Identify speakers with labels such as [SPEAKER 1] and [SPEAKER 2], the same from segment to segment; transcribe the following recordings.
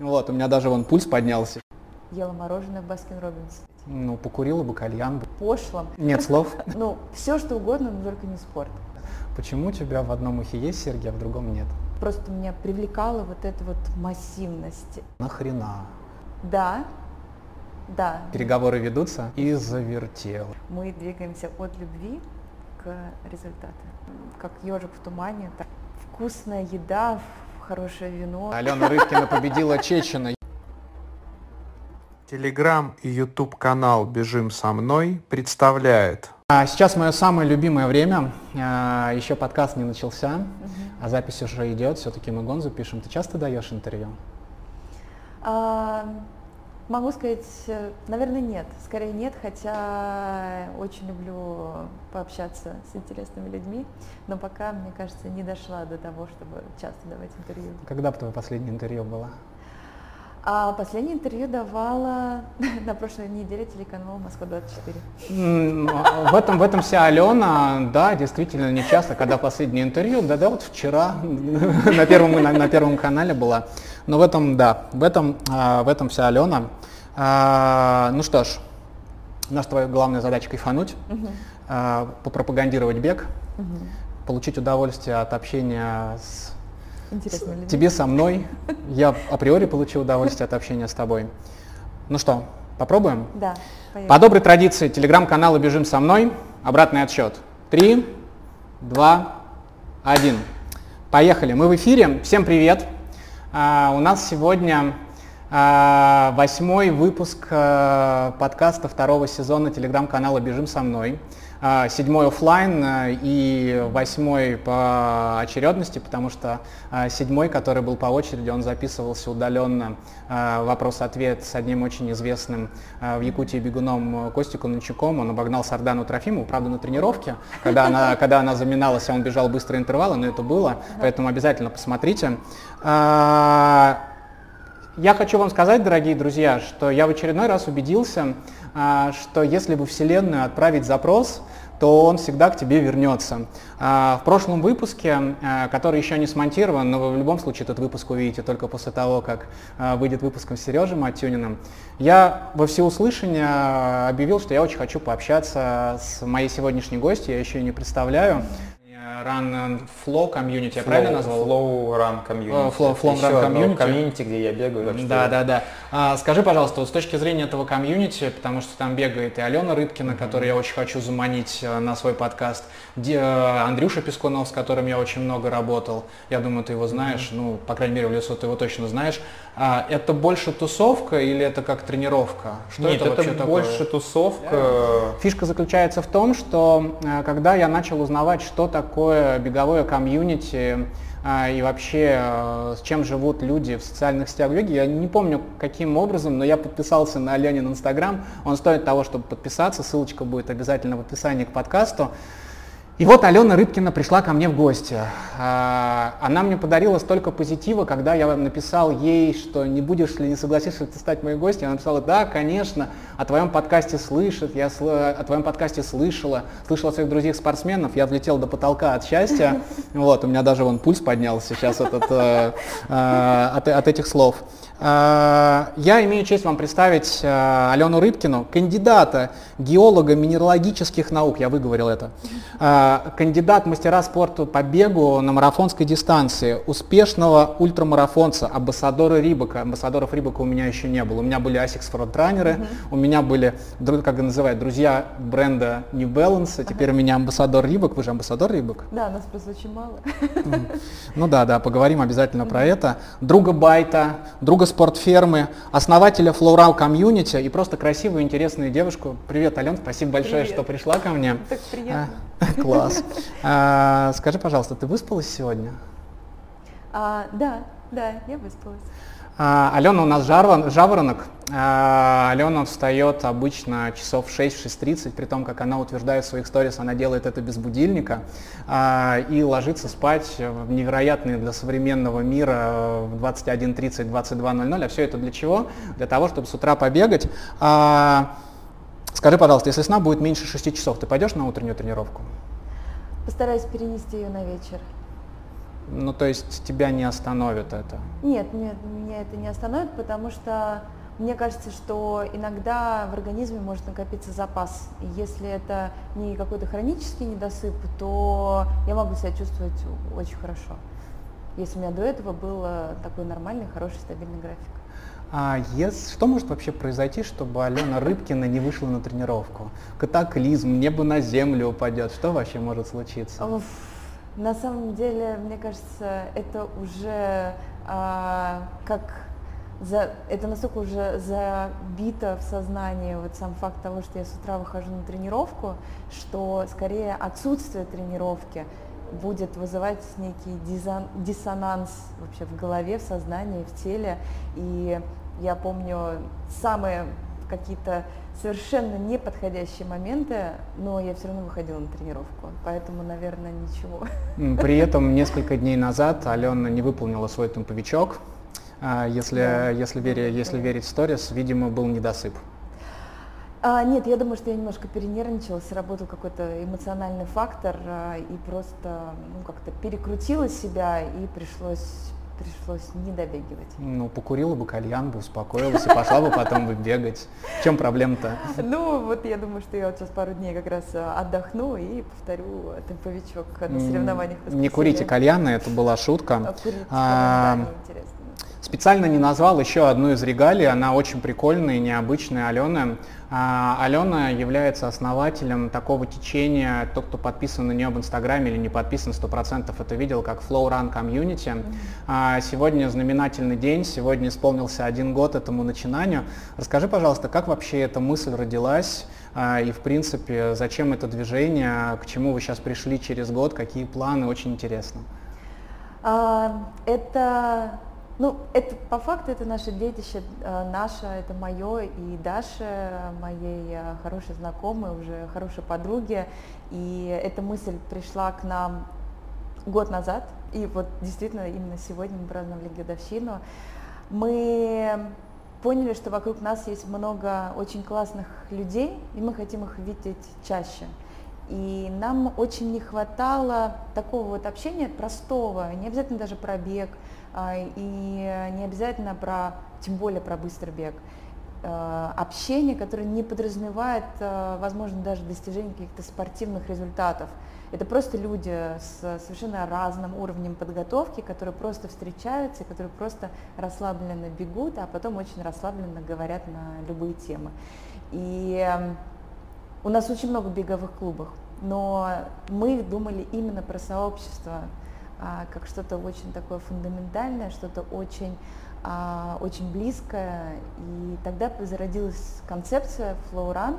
[SPEAKER 1] Вот, у меня даже вон пульс поднялся.
[SPEAKER 2] Ела мороженое в Baskin Robbins.
[SPEAKER 1] Ну, покурила бы кальян. бы.
[SPEAKER 2] Пошлом.
[SPEAKER 1] Нет слов.
[SPEAKER 2] Ну, все что угодно, но только не спорт.
[SPEAKER 1] Почему у тебя в одном ухе есть серьги, а в другом нет?
[SPEAKER 2] Просто меня привлекала вот эта вот массивность.
[SPEAKER 1] Нахрена?
[SPEAKER 2] Да, да,
[SPEAKER 1] Переговоры ведутся и завертел.
[SPEAKER 2] мы двигаемся от любви к результату. Как ежик в тумане, так вкусная еда, хорошее вино.
[SPEAKER 1] Алена Рыбкина победила Чечена.
[SPEAKER 3] Телеграм и YouTube канал «Бежим со мной» представляет
[SPEAKER 1] А Сейчас мое самое любимое время. А, Еще подкаст не начался, а запись уже идет. Все-таки мы гон запишем. Ты часто даешь интервью?
[SPEAKER 2] А, могу сказать, э, наверное, нет. Скорее нет, хотя очень люблю пообщаться с интересными людьми, но пока, мне кажется, не дошла до того, чтобы часто давать интервью.
[SPEAKER 1] Когда бы твое последнее интервью было?
[SPEAKER 2] А последнее интервью давала на прошлой неделе телеканал Москва-24.
[SPEAKER 1] М, В этом, в этом вся Алена, да, действительно, не часто, когда последнее интервью, да, да, вот вчера на первом, на, на первом канале была. Но в этом, да, в этом, а, в этом вся Алена. А, ну что ж, наша твоя главная задача кайфануть, а, попропагандировать бег, получить удовольствие от общения с
[SPEAKER 2] Интересно ли?
[SPEAKER 1] тебе со мной. Я априори получил удовольствие от общения с тобой. Ну что, попробуем?
[SPEAKER 2] Да,
[SPEAKER 1] По
[SPEAKER 2] поехали.
[SPEAKER 1] доброй традиции телеграм-канала «Бежим со мной». Обратный отсчет. Три, два, один. Поехали. Мы в эфире. Всем привет. А, у нас сегодня а, восьмой выпуск а, подкаста второго сезона телеграм-канала «Бежим со мной». А, седьмой оффлайн а, и восьмой по очередности, потому что а, седьмой, который был по очереди, он записывался удаленно а, вопрос-ответ с одним очень известным в Якутии бегуном э, Костику Ночуком. Он обогнал Сардану Трофимову, правда, на тренировке, когда она, когда она заминалась, а он бежал быстрые интервалы, но это было, поэтому обязательно посмотрите. Я хочу вам сказать, дорогие друзья, что я в очередной раз убедился, что если бы Вселенную отправить запрос, то он всегда к тебе вернется. А, В прошлом выпуске, а, который еще не смонтирован, но вы в любом случае этот выпуск увидите только после того, как а, выйдет выпуском с Сережей Матюниным, я во всеуслышание а, объявил, что я очень хочу пообщаться с моей сегодняшней гостью, я еще ее не представляю. Run and Flow Community, я правильно назвал?
[SPEAKER 4] Flow Run Community.
[SPEAKER 1] Э, Flow- Flow
[SPEAKER 4] Еще
[SPEAKER 1] Run Community.
[SPEAKER 4] комьюнити, где я бегаю.
[SPEAKER 1] Да, да, да. А, скажи, пожалуйста, вот с точки зрения этого комьюнити, потому что там бегает и Алена Рыбкина, которую я очень хочу заманить э, на свой подкаст, э, Андрюша Пескунов, с которым я очень много работал, я думаю, ты его знаешь, ну, по крайней мере, в лесу ты его точно знаешь. А, это больше тусовка или это как тренировка? Что
[SPEAKER 4] Нет, это,
[SPEAKER 1] вообще такое?
[SPEAKER 4] больше тусовка.
[SPEAKER 1] Фишка заключается в том, что когда я начал узнавать, что такое беговое комьюнити а, и вообще э, с чем живут люди в социальных сетях беги, я не помню каким образом, но я подписался на Аленин Инстаграм, он стоит того, чтобы подписаться, ссылочка будет обязательно в описании к подкасту. И вот Алена Рыбкина пришла ко мне в гости. А, Она мне подарила столько позитива, когда я написал ей, что не будешь ли, не согласишься ли ты стать моей гостью. Она написала, да, конечно, о твоем подкасте слышит, я сл- о твоем подкасте слышала, слышала своих друзей-спортсменов, я взлетел до потолка от счастья. Вот, у меня даже вон пульс поднялся сейчас от, от, э, э, от- от этих слов. Э, Я имею честь вам представить э, Алену Рыбкину, кандидата геолога минералогических наук, я выговорил это, Э, кандидат мастера спорта по бегу на марафонской дистанции, успешного ультрамарафонца, амбассадора Рибака. Амбассадоров Рибака у меня еще не было. У меня были Asics фронтранеры, у меня были, как называют, друзья бренда New Balance, а теперь у меня амбассадор Рибак. Вы же амбассадор Рибак?
[SPEAKER 2] Да, нас просто очень мало.
[SPEAKER 1] Ну да, да, поговорим обязательно про это. Друга Байта, друга спортфермы, основателя Floral Community и просто красивую, интересную девушку. Привет, Ален, спасибо большое,
[SPEAKER 2] Привет.
[SPEAKER 1] что пришла ко мне.
[SPEAKER 2] Так приятно.
[SPEAKER 1] А, Класс. А, Скажи, пожалуйста, ты выспалась сегодня?
[SPEAKER 2] А, да, да, я выспалась.
[SPEAKER 1] А, Алена у нас жарван- жаворонок. А, Алена встает обычно часов в 6-6.30, при том, как она утверждает в своих сторис, она делает это без будильника, а, и ложится спать в невероятные для современного мира в 21.30, 22.00. А все это для чего? Для того, чтобы с утра побегать. Скажи, пожалуйста, если сна будет меньше 6 часов, ты пойдешь на утреннюю тренировку?
[SPEAKER 2] Постараюсь перенести ее на вечер.
[SPEAKER 1] Ну, то есть тебя не остановит это?
[SPEAKER 2] Нет, нет, меня это не остановит, потому что мне кажется, что иногда в организме может накопиться запас. И если это не какой-то хронический недосып, то я могу себя чувствовать очень хорошо. Если у меня до этого был такой нормальный, хороший, стабильный график.
[SPEAKER 1] А если, что может вообще произойти, чтобы Алена Рыбкина не вышла на тренировку? Катаклизм, небо на землю упадет. Что вообще может случиться?
[SPEAKER 2] На самом деле, мне кажется, это уже а, как за, это настолько уже забито в сознании, вот сам факт того, что я с утра выхожу на тренировку, что скорее отсутствие тренировки будет вызывать некий диссонанс вообще в голове, в сознании, в теле. И я помню самые какие-то совершенно неподходящие моменты, но я все равно выходила на тренировку, поэтому, наверное, ничего.
[SPEAKER 1] При этом несколько дней назад Алена не выполнила свой темповичок. А, если, да. если, вери, если верить сторис, видимо, был недосып.
[SPEAKER 2] А, нет, я думаю, что я немножко перенервничала, сработал какой-то эмоциональный фактор а, и просто ну, как-то перекрутила себя и пришлось пришлось не добегивать.
[SPEAKER 1] Ну, покурила бы кальян бы, успокоилась и пошла бы потом бы бегать. В чем проблема-то?
[SPEAKER 2] Ну, вот я думаю, что я вот сейчас пару дней как раз э, отдохну и повторю темповичок на соревнованиях.
[SPEAKER 1] Не курите кальяны, это была шутка. А, интересно. Специально не назвал еще одну из регалий, она очень прикольная и необычная, Алена. А, Алена является основателем такого течения, тот, кто подписан на нее в Инстаграме или не подписан, 100% это видел, как Flow Run Community. А, сегодня знаменательный день, сегодня исполнился один год этому начинанию. Расскажи, пожалуйста, как вообще эта мысль родилась? А, и, в принципе, зачем это движение, к чему вы сейчас пришли через год, какие планы, очень интересно.
[SPEAKER 2] Это ну, это по факту это наше детище, э, наше, это мое и Даша, моей э, хорошей знакомой, уже хорошей подруги. И эта мысль пришла к нам год назад, и вот действительно именно сегодня мы праздновали годовщину. Мы поняли, что вокруг нас есть много очень классных людей, и мы хотим их видеть чаще. И нам очень не хватало такого вот общения простого, не обязательно даже про бег, а, и не обязательно про, тем более про быстрый бег, а, общение, которое не подразумевает, а, возможно, даже достижение каких-то спортивных результатов. Это просто люди с совершенно разным уровнем подготовки, которые просто встречаются, которые просто расслабленно бегут, а потом очень расслабленно говорят на любые темы. И у нас очень много беговых клубов, но мы думали именно про сообщество, а, как что-то очень такое фундаментальное, что-то очень, а, очень близкое. И тогда зародилась концепция Flow Run,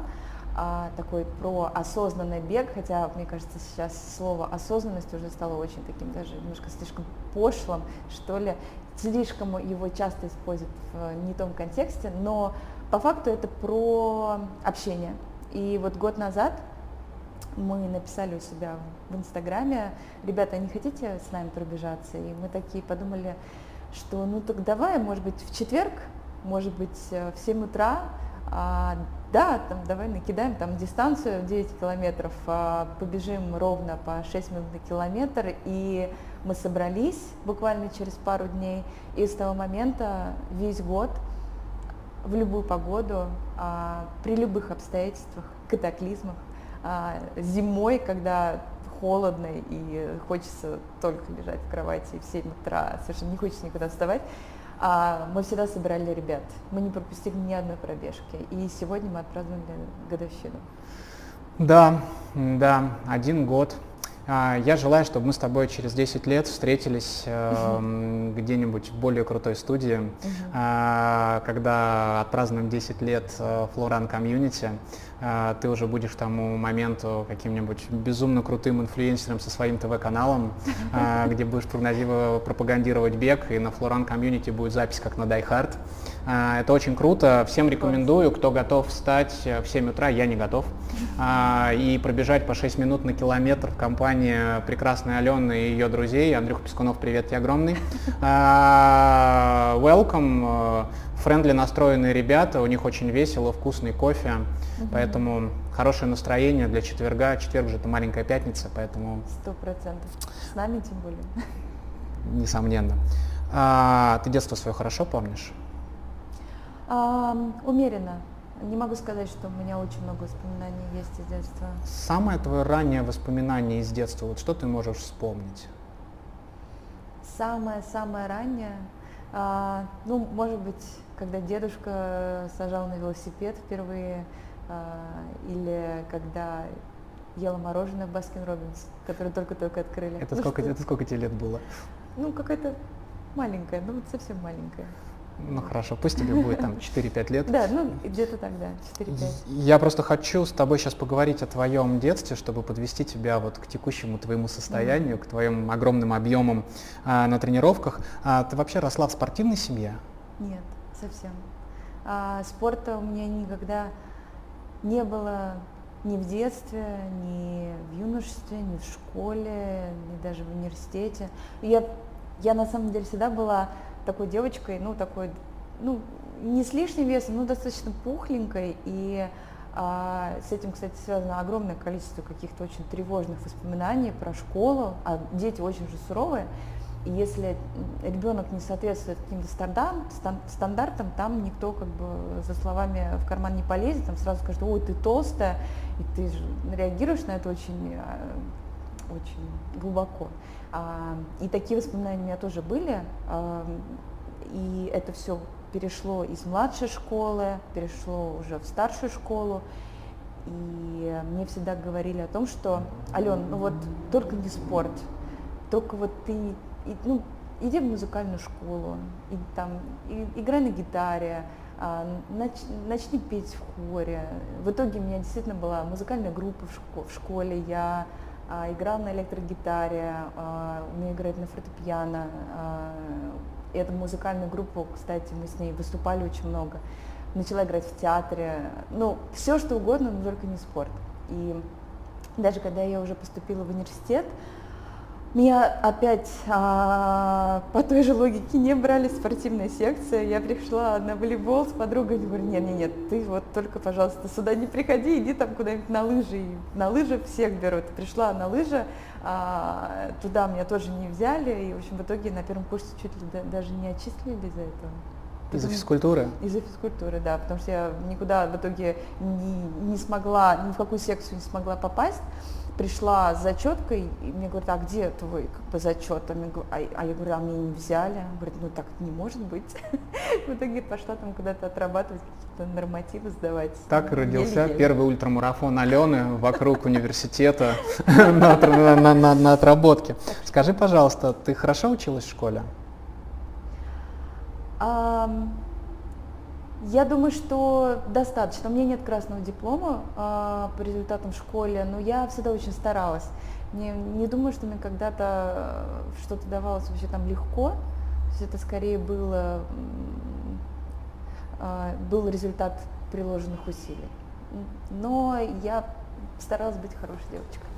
[SPEAKER 2] а, такой про осознанный бег, хотя, мне кажется, сейчас слово осознанность уже стало очень таким даже немножко слишком пошлым, что ли, слишком его часто используют в не том контексте, но по факту это про общение. И вот год назад мы написали у себя в Инстаграме, ребята, не хотите с нами пробежаться? И мы такие подумали, что ну так давай, может быть, в четверг, может быть, э, в 7 утра, а, да, там давай накидаем там дистанцию 9 километров, а, побежим ровно по 6 минут на километр, и мы собрались буквально через пару дней, и с того момента весь год в любую погоду, а, при любых обстоятельствах, катаклизмах, зимой, когда холодно и хочется только лежать в кровати в 7 утра, совершенно не хочется никуда вставать, а мы всегда собирали ребят. Мы не пропустили ни одной пробежки. И сегодня мы отпраздновали годовщину.
[SPEAKER 1] Да, да, один год. А, я желаю, чтобы мы с тобой через 10 лет встретились э, где-нибудь в более крутой студии, э, когда отпразднуем 10 лет э, Флоран комьюнити. А, ты уже будешь к тому моменту каким-нибудь безумно крутым инфлюенсером со своим ТВ-каналом, а, где будешь пропагандировать бег, и на Флоран комьюнити будет запись как на Die Hard. А, это очень круто. Всем рекомендую, кто готов встать в 7 утра, я не готов, и пробежать по 6 минут на километр в компании прекрасной Алены и ее друзей. Андрюха Пескунов, привет тебе огромный. Welcome френдли настроенные ребята, у них очень весело, вкусный кофе, угу. поэтому хорошее настроение для четверга. Четверг же это маленькая пятница, поэтому...
[SPEAKER 2] Сто процентов. С нами тем более.
[SPEAKER 1] несомненно. А, ты детство свое хорошо помнишь?
[SPEAKER 2] А, умеренно. Не могу сказать, что у меня очень много воспоминаний есть из детства.
[SPEAKER 1] Самое твое раннее воспоминание из детства, вот что ты можешь вспомнить?
[SPEAKER 2] Самое-самое раннее, а, ну, может быть, когда дедушка сажал на велосипед впервые, а, или когда ела мороженое в Baskin Robbins, которое только-только открыли.
[SPEAKER 1] Это,
[SPEAKER 2] Ну,
[SPEAKER 1] сколько,
[SPEAKER 2] что-
[SPEAKER 1] это сколько тебе лет было?
[SPEAKER 2] Ну, какая-то маленькая, ну вот совсем маленькая.
[SPEAKER 1] Ну хорошо, пусть тебе будет там 4-5 лет.
[SPEAKER 2] Да, ну где-то так, да, 4-5.
[SPEAKER 1] Я просто хочу с тобой сейчас поговорить о твоем детстве, чтобы подвести тебя вот к текущему твоему состоянию, к твоим огромным объемам а, на тренировках. А, ты вообще росла в спортивной семье?
[SPEAKER 2] Нет, совсем. А, спорта у меня никогда не было ни в детстве, ни в юношестве, ни в школе, ни даже в университете. Я, я на самом деле всегда была такой девочкой, ну такой, ну не с лишним весом, но достаточно пухленькой. И а, с этим, кстати, связано огромное количество каких-то очень тревожных воспоминаний про школу. А дети очень же суровые. И если ребенок не соответствует каким-то стандартам, стан- стандартам, там никто как бы за словами в карман не полезет, там сразу скажет, ой, ты толстая, и ты же реагируешь на это очень, э, очень глубоко. И такие воспоминания у меня тоже были, и это все перешло из младшей школы, перешло уже в старшую школу, и мне всегда говорили о том, что, Ален, ну вот только не спорт, только вот ты, и- ну, иди в музыкальную школу, и там, и- играй на гитаре, а, нач- начни петь в хоре. В итоге у меня действительно была музыкальная группа в, шко- в школе, я а, играла на электрогитаре, а, умею играть на фортепиано. а, Эту музыкальную группу, кстати, мы с ней выступали очень много. Начала играть в театре. Ну, все что угодно, но только не спорт. И даже когда я уже поступила в университет, меня опять а, по той же логике не брали спортивная секция. Я пришла на волейбол с подругой и говорю, нет, нет, нет, ты вот только, пожалуйста, сюда не приходи, иди там куда-нибудь на лыжи. И на лыжи всех берут. Пришла на лыжи, а, туда меня тоже не взяли, и, в общем, в итоге на первом курсе чуть ли да- даже не отчислили из-за этого.
[SPEAKER 1] Из-за физкультуры?
[SPEAKER 2] из-за физкультуры, да, потому что я никуда в итоге не, не смогла, ни в какую секцию не смогла попасть. Пришла с зачеткой, и мне говорят, а где твой как бы, зачет? А, мне а- я говорю, а меня не взяли. Говорят, ну так не может быть. В итоге пошла там куда-то отрабатывать какие-то нормативы, сдавать.
[SPEAKER 1] Так родился первый ультрамарафон Алены вокруг университета на отработке. Скажи, пожалуйста, ты хорошо училась в школе?
[SPEAKER 2] Я думаю, что достаточно. У меня нет красного диплома а, по результатам в школе, но я всегда очень старалась. Не, не думаю, что мне когда-то э, что-то давалось вообще там легко. То есть это скорее было, а, был результат приложенных усилий. Но я старалась быть хорошей девочкой.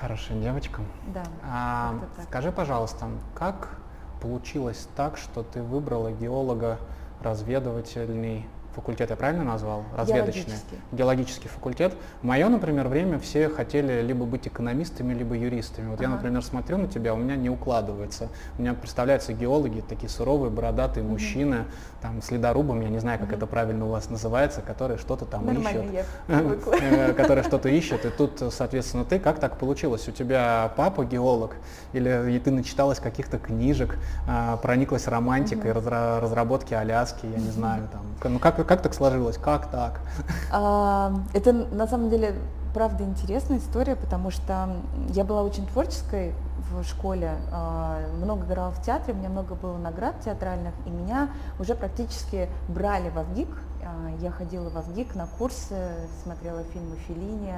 [SPEAKER 1] Хорошая девочка.
[SPEAKER 2] Да.
[SPEAKER 1] А, скажи, пожалуйста, как получилось так, что ты выбрала геолого-разведывательный факультет, я правильно назвал? Разведочный.
[SPEAKER 2] Геологический.
[SPEAKER 1] Геологический факультет. Мое, например, время все хотели либо быть экономистами, либо юристами. Вот я,
[SPEAKER 2] Ага.
[SPEAKER 1] например, смотрю на тебя, у меня не укладывается. У меня представляются геологи, такие суровые, бородатые мужчины, там, с ледорубом, я не знаю, как
[SPEAKER 2] Мгм.
[SPEAKER 1] это правильно у вас называется, которые что-то там
[SPEAKER 2] Нормально,
[SPEAKER 1] ищут.
[SPEAKER 2] я привыкла.
[SPEAKER 1] э, которые что-то ищут, и тут, соответственно, ты, как так получилось? У тебя папа геолог, или ты начиталась каких-то книжек, а, прониклась романтикой, разра- разработки Аляски, я не знаю, там, ну как, как так сложилось, как так?
[SPEAKER 2] А, Это на самом деле правда интересная история, потому что я была очень творческой в школе, а, много играла в театре, у меня много было наград театральных, и меня уже практически брали в ВГИК. А, Я ходила в ВГИК на курсы, смотрела фильмы Феллини,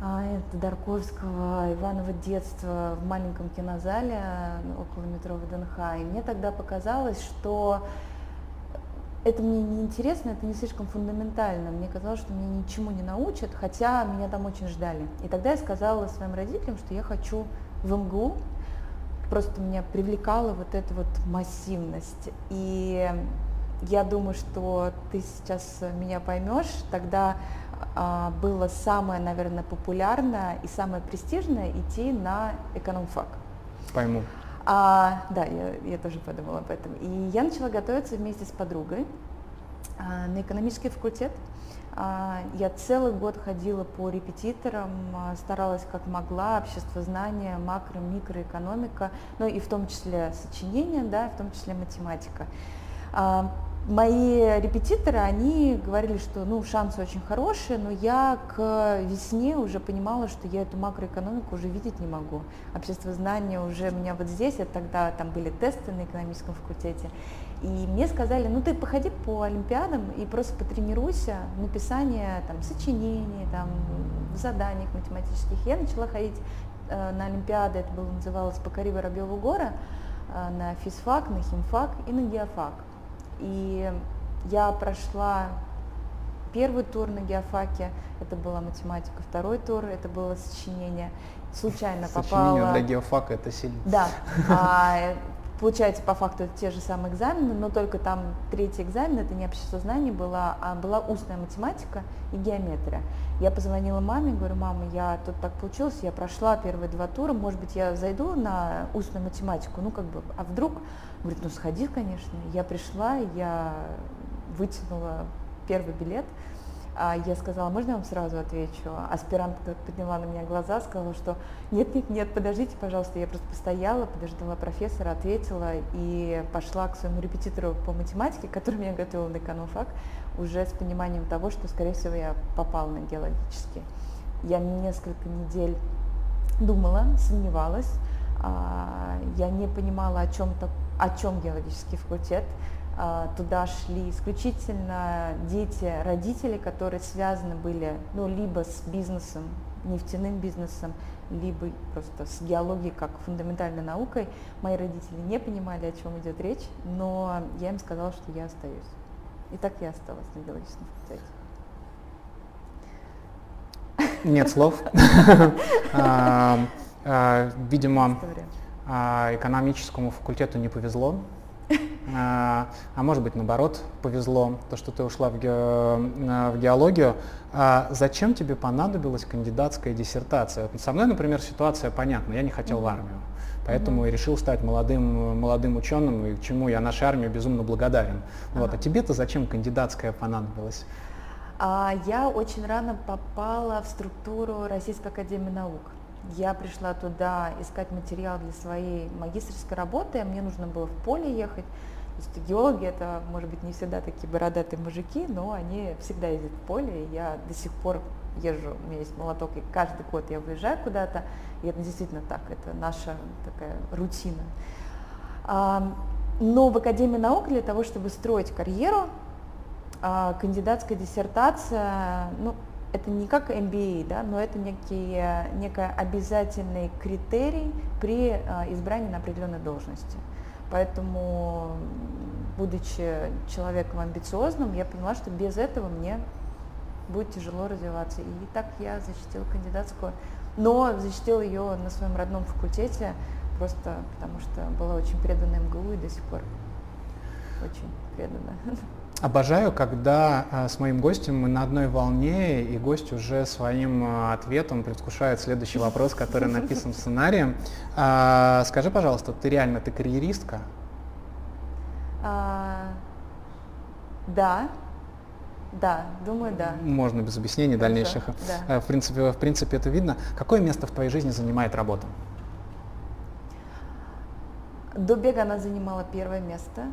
[SPEAKER 2] а, Дарковского, Иваново детство в маленьком кинозале около метро ВДНХ. И мне тогда показалось, что это мне не интересно, это не слишком фундаментально. Мне казалось, что меня ничему не научат, хотя меня там очень ждали. И тогда я сказала своим родителям, что я хочу в МГУ. Просто меня привлекала вот эта вот массивность. И я думаю, что ты сейчас меня поймешь. Тогда а, было самое, наверное, популярное и самое престижное идти на экономфак.
[SPEAKER 1] Пойму.
[SPEAKER 2] А, да, я, я тоже подумала об этом. И я начала готовиться вместе с подругой а, на экономический факультет. А, я целый год ходила по репетиторам, а, старалась как могла, общество знания, макро, микроэкономика, ну и в том числе сочинения, да, в том числе математика. А, мои репетиторы, они говорили, что ну, шансы очень хорошие, но я к весне уже понимала, что я эту макроэкономику уже видеть не могу. Общество знания уже у меня вот здесь, а тогда там были тесты на экономическом факультете. И мне сказали, ну ты походи по олимпиадам и просто потренируйся написание там, сочинений, там, заданий математических. Я начала ходить э, на олимпиады, это было называлось «Покори Воробьеву гора», э, на физфак, на химфак и на геофак. И я прошла первый тур на геофаке, это была математика, второй тур, это было сочинение. Случайно
[SPEAKER 1] Сочинение
[SPEAKER 2] попала...
[SPEAKER 1] для геофака это сильно.
[SPEAKER 2] Да. А, Получается, по факту это те же самые экзамены, но только там третий экзамен, это не общество знаний была, а была устная математика и геометрия. Я позвонила маме, говорю, мама, я тут так получилось, я прошла первые два тура, может быть, я зайду на устную математику, ну как бы, а вдруг? Говорит, ну сходи, конечно. Я пришла, я вытянула первый билет, а я сказала, можно я вам сразу отвечу? Аспирантка подняла на меня глаза, сказала, что нет, нет, нет, подождите, пожалуйста. Я просто постояла, подождала профессора, ответила и пошла к своему репетитору по математике, который меня готовил на экономфак, уже с пониманием того, что, скорее всего, я попала на геологический. Я несколько недель думала, сомневалась, а, я не понимала, о чем, о чем геологический факультет, а, туда шли исключительно дети родителей, которые связаны были ну, либо с бизнесом, нефтяным бизнесом, либо просто с геологией как фундаментальной наукой. Мои родители не понимали, о чем идет речь, но я им сказала, что я остаюсь. И так я осталась на геологическом факультете.
[SPEAKER 1] Нет слов. А, а, видимо, экономическому факультету не повезло. А, а может быть, наоборот, повезло, то, что ты ушла в, ге, в геологию. А зачем тебе понадобилась кандидатская диссертация? Со мной, например, ситуация понятна, я не хотел mm-hmm. в армию. Поэтому mm-hmm. и решил стать молодым, молодым ученым, и к чему я нашей армии безумно благодарен. Uh-huh. Вот. А тебе-то зачем кандидатская понадобилась?
[SPEAKER 2] А, я очень рано попала в структуру Российской Академии Наук. Я пришла туда искать материал для своей магистрской работы, а мне нужно было в поле ехать. То есть геологи это, может быть, не всегда такие бородатые мужики, но они всегда ездят в поле. И я до сих пор езжу, у меня есть молоток, и каждый год я выезжаю куда-то, и это действительно так, это наша такая рутина. Но в Академии наук для того, чтобы строить карьеру, а, кандидатская диссертация, ну, это не как MBA, да, но это некий, некий обязательный критерий при а, избрании на определенной должности. Поэтому, будучи человеком амбициозным, я поняла, что без этого мне будет тяжело развиваться. И так я защитила кандидатскую, но защитила ее на своем родном факультете, просто потому что была очень предана МГУ и до сих пор очень предана.
[SPEAKER 1] Обожаю, когда э, с моим гостем мы на одной волне, и гость уже своим э, ответом предвкушает следующий вопрос, который написан в сценарии. А, скажи, пожалуйста, ты реально ты карьеристка?
[SPEAKER 2] А, да. Да, думаю, да.
[SPEAKER 1] Можно без объяснений Хорошо, дальнейших. Да. В принципе, в принципе, это видно. Какое место в твоей жизни занимает работа?
[SPEAKER 2] До бега она занимала первое место.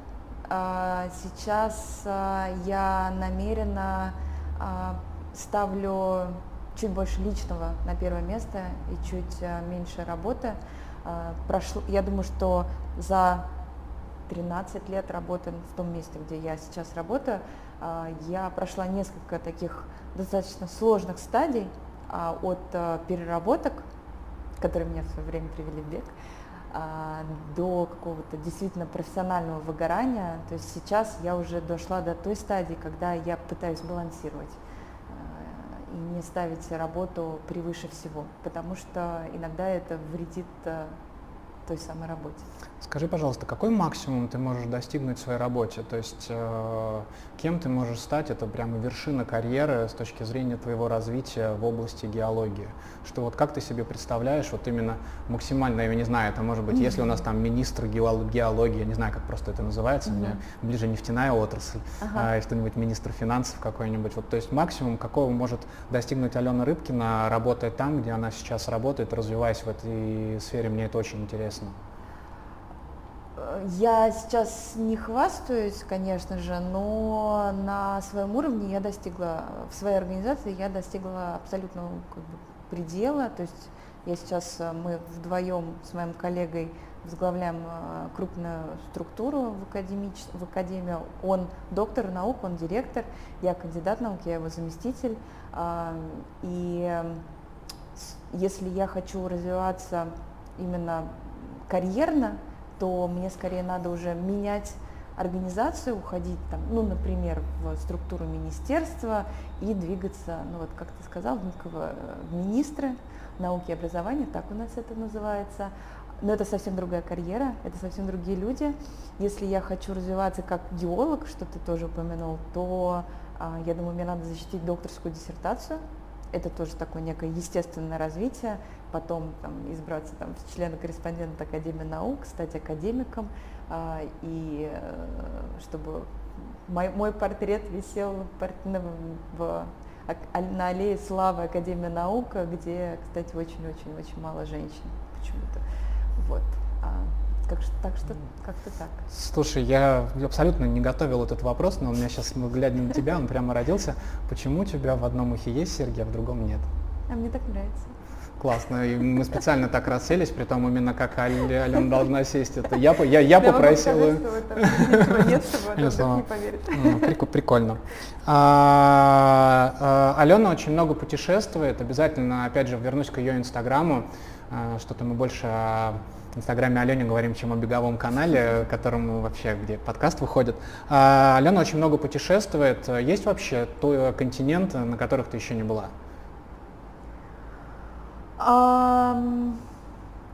[SPEAKER 2] А, сейчас а, я намеренно а, ставлю чуть больше личного на первое место и чуть меньше работы. Прошло, я думаю, что за 13 лет работы в том месте, где я сейчас работаю, я прошла несколько таких достаточно сложных стадий от переработок, которые меня в свое время привели в бег, до какого-то действительно профессионального выгорания. То есть сейчас я уже дошла до той стадии, когда я пытаюсь балансировать а, и не ставить работу превыше всего, потому что иногда это вредит а, той самой работе.
[SPEAKER 1] Скажи, пожалуйста, какой максимум ты можешь достигнуть в своей работе? То есть э, кем ты можешь стать? Это прямо вершина карьеры с точки зрения твоего развития в области геологии. Что вот как ты себе представляешь, вот именно максимально, я не знаю, это может быть, mm-hmm. если у нас там министр геологии, я не знаю, как просто это называется, mm-hmm. мне ближе нефтяная отрасль, ага. а, что-нибудь министр финансов какой-нибудь. Вот, то есть максимум, какого может достигнуть Алена Рыбкина, работая там, где она сейчас работает, развиваясь в этой сфере, мне это очень интересно.
[SPEAKER 2] Я сейчас не хвастаюсь, конечно же, но на своем уровне я достигла, в своей организации я достигла абсолютного как бы, предела. То есть я сейчас, э, мы вдвоем с моим коллегой возглавляем э, крупную структуру в, академич... в академию. Он доктор наук, он директор, я кандидат наук, я его заместитель. А, и если я хочу развиваться именно карьерно, то мне скорее надо уже менять организацию, уходить там, ну, например, в структуру министерства и двигаться, ну вот как ты сказал, в министры науки и образования, так у нас это называется. Но это совсем другая карьера, это совсем другие люди. Если я хочу развиваться как геолог, что ты тоже упомянул, то а, я думаю, мне надо защитить докторскую диссертацию. Это тоже такое некое естественное развитие потом там, избраться там, в члена-корреспондента Академии наук, стать академиком, а, и э, чтобы мой, мой портрет висел в, на аллее славы Академии наук, где, кстати, очень-очень-очень мало женщин почему-то. Вот. А, так что, как-то так.
[SPEAKER 1] Слушай, я абсолютно не готовил этот вопрос, но у меня сейчас, глядя на тебя, он прямо родился. Почему у тебя в одном ухе есть серьги, а в другом нет?
[SPEAKER 2] А мне так нравится.
[SPEAKER 1] Классно. И мы специально так расселись, при том именно как Алена должна сесть. Это я, я, я попросил. Нет, Прикольно. А, а, Алена очень много путешествует. Обязательно, опять же, вернусь к ее инстаграму. А, что-то мы больше инстаграме Алене говорим, чем о беговом канале, которому вообще, где подкаст выходит. Алена очень много путешествует. Есть вообще то континент, на которых ты еще не была?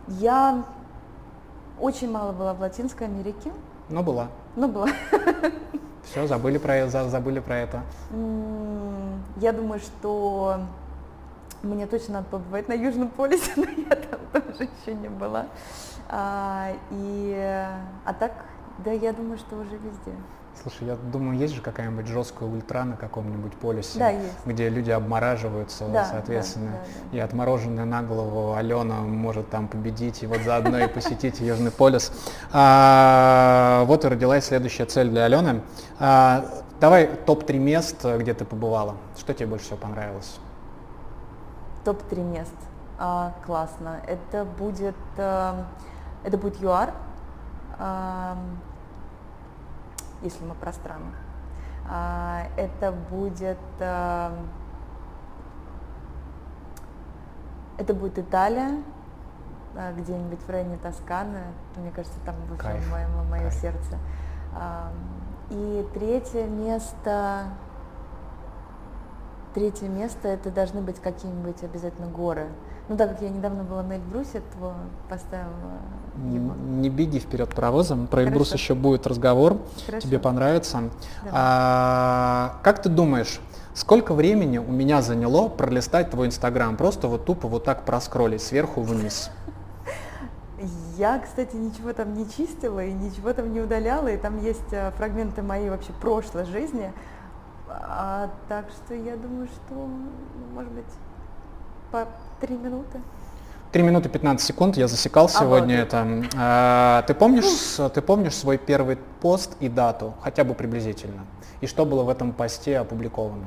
[SPEAKER 2] Я очень мало была в Латинской Америке.
[SPEAKER 1] Но была.
[SPEAKER 2] Но была.
[SPEAKER 1] Все, забыли про, забыли про это.
[SPEAKER 2] Я думаю, что мне точно надо побывать на Южном полюсе, но я там тоже еще не была. А, и, а так, да, я думаю, что уже везде.
[SPEAKER 1] Слушай, я думаю, есть же какая-нибудь жесткая ультра на каком-нибудь полюсе,
[SPEAKER 2] да, есть.
[SPEAKER 1] где люди обмораживаются, да, соответственно, да, да, да. и отмороженная на голову Алена может там победить и вот заодно и посетить Южный полюс. А, вот и родилась следующая цель для Алены. А, давай топ-3 мест, где ты побывала. Что тебе больше всего понравилось?
[SPEAKER 2] Топ-3 мест. А, классно. Это будет, э, это будет ЮАР если мы про страны. А, это будет это будет Италия, э, где-нибудь в районе Тосканы. Мне кажется, там вообще мое, мое сердце. И третье место, третье место это должны быть какие-нибудь обязательно горы. Ну, так как я недавно была на Эльбрусе, то поставила его.
[SPEAKER 1] Не беги вперед паровозом, про Эльбрус еще будет разговор, Хорошо. тебе понравится. А, как ты думаешь, сколько времени у меня заняло пролистать твой Инстаграм? Просто вот тупо вот так проскролить сверху вниз.
[SPEAKER 2] Я, кстати, ничего там не чистила и ничего там не удаляла, и там есть э, фрагменты моей вообще прошлой жизни. А, так что я думаю, что, может быть, по три минуты.
[SPEAKER 1] Три минуты 15 секунд, я засекал сегодня Обалдеть. это. А, ты, помнишь, ты помнишь свой первый пост и дату, хотя бы приблизительно? И что было в этом посте опубликовано?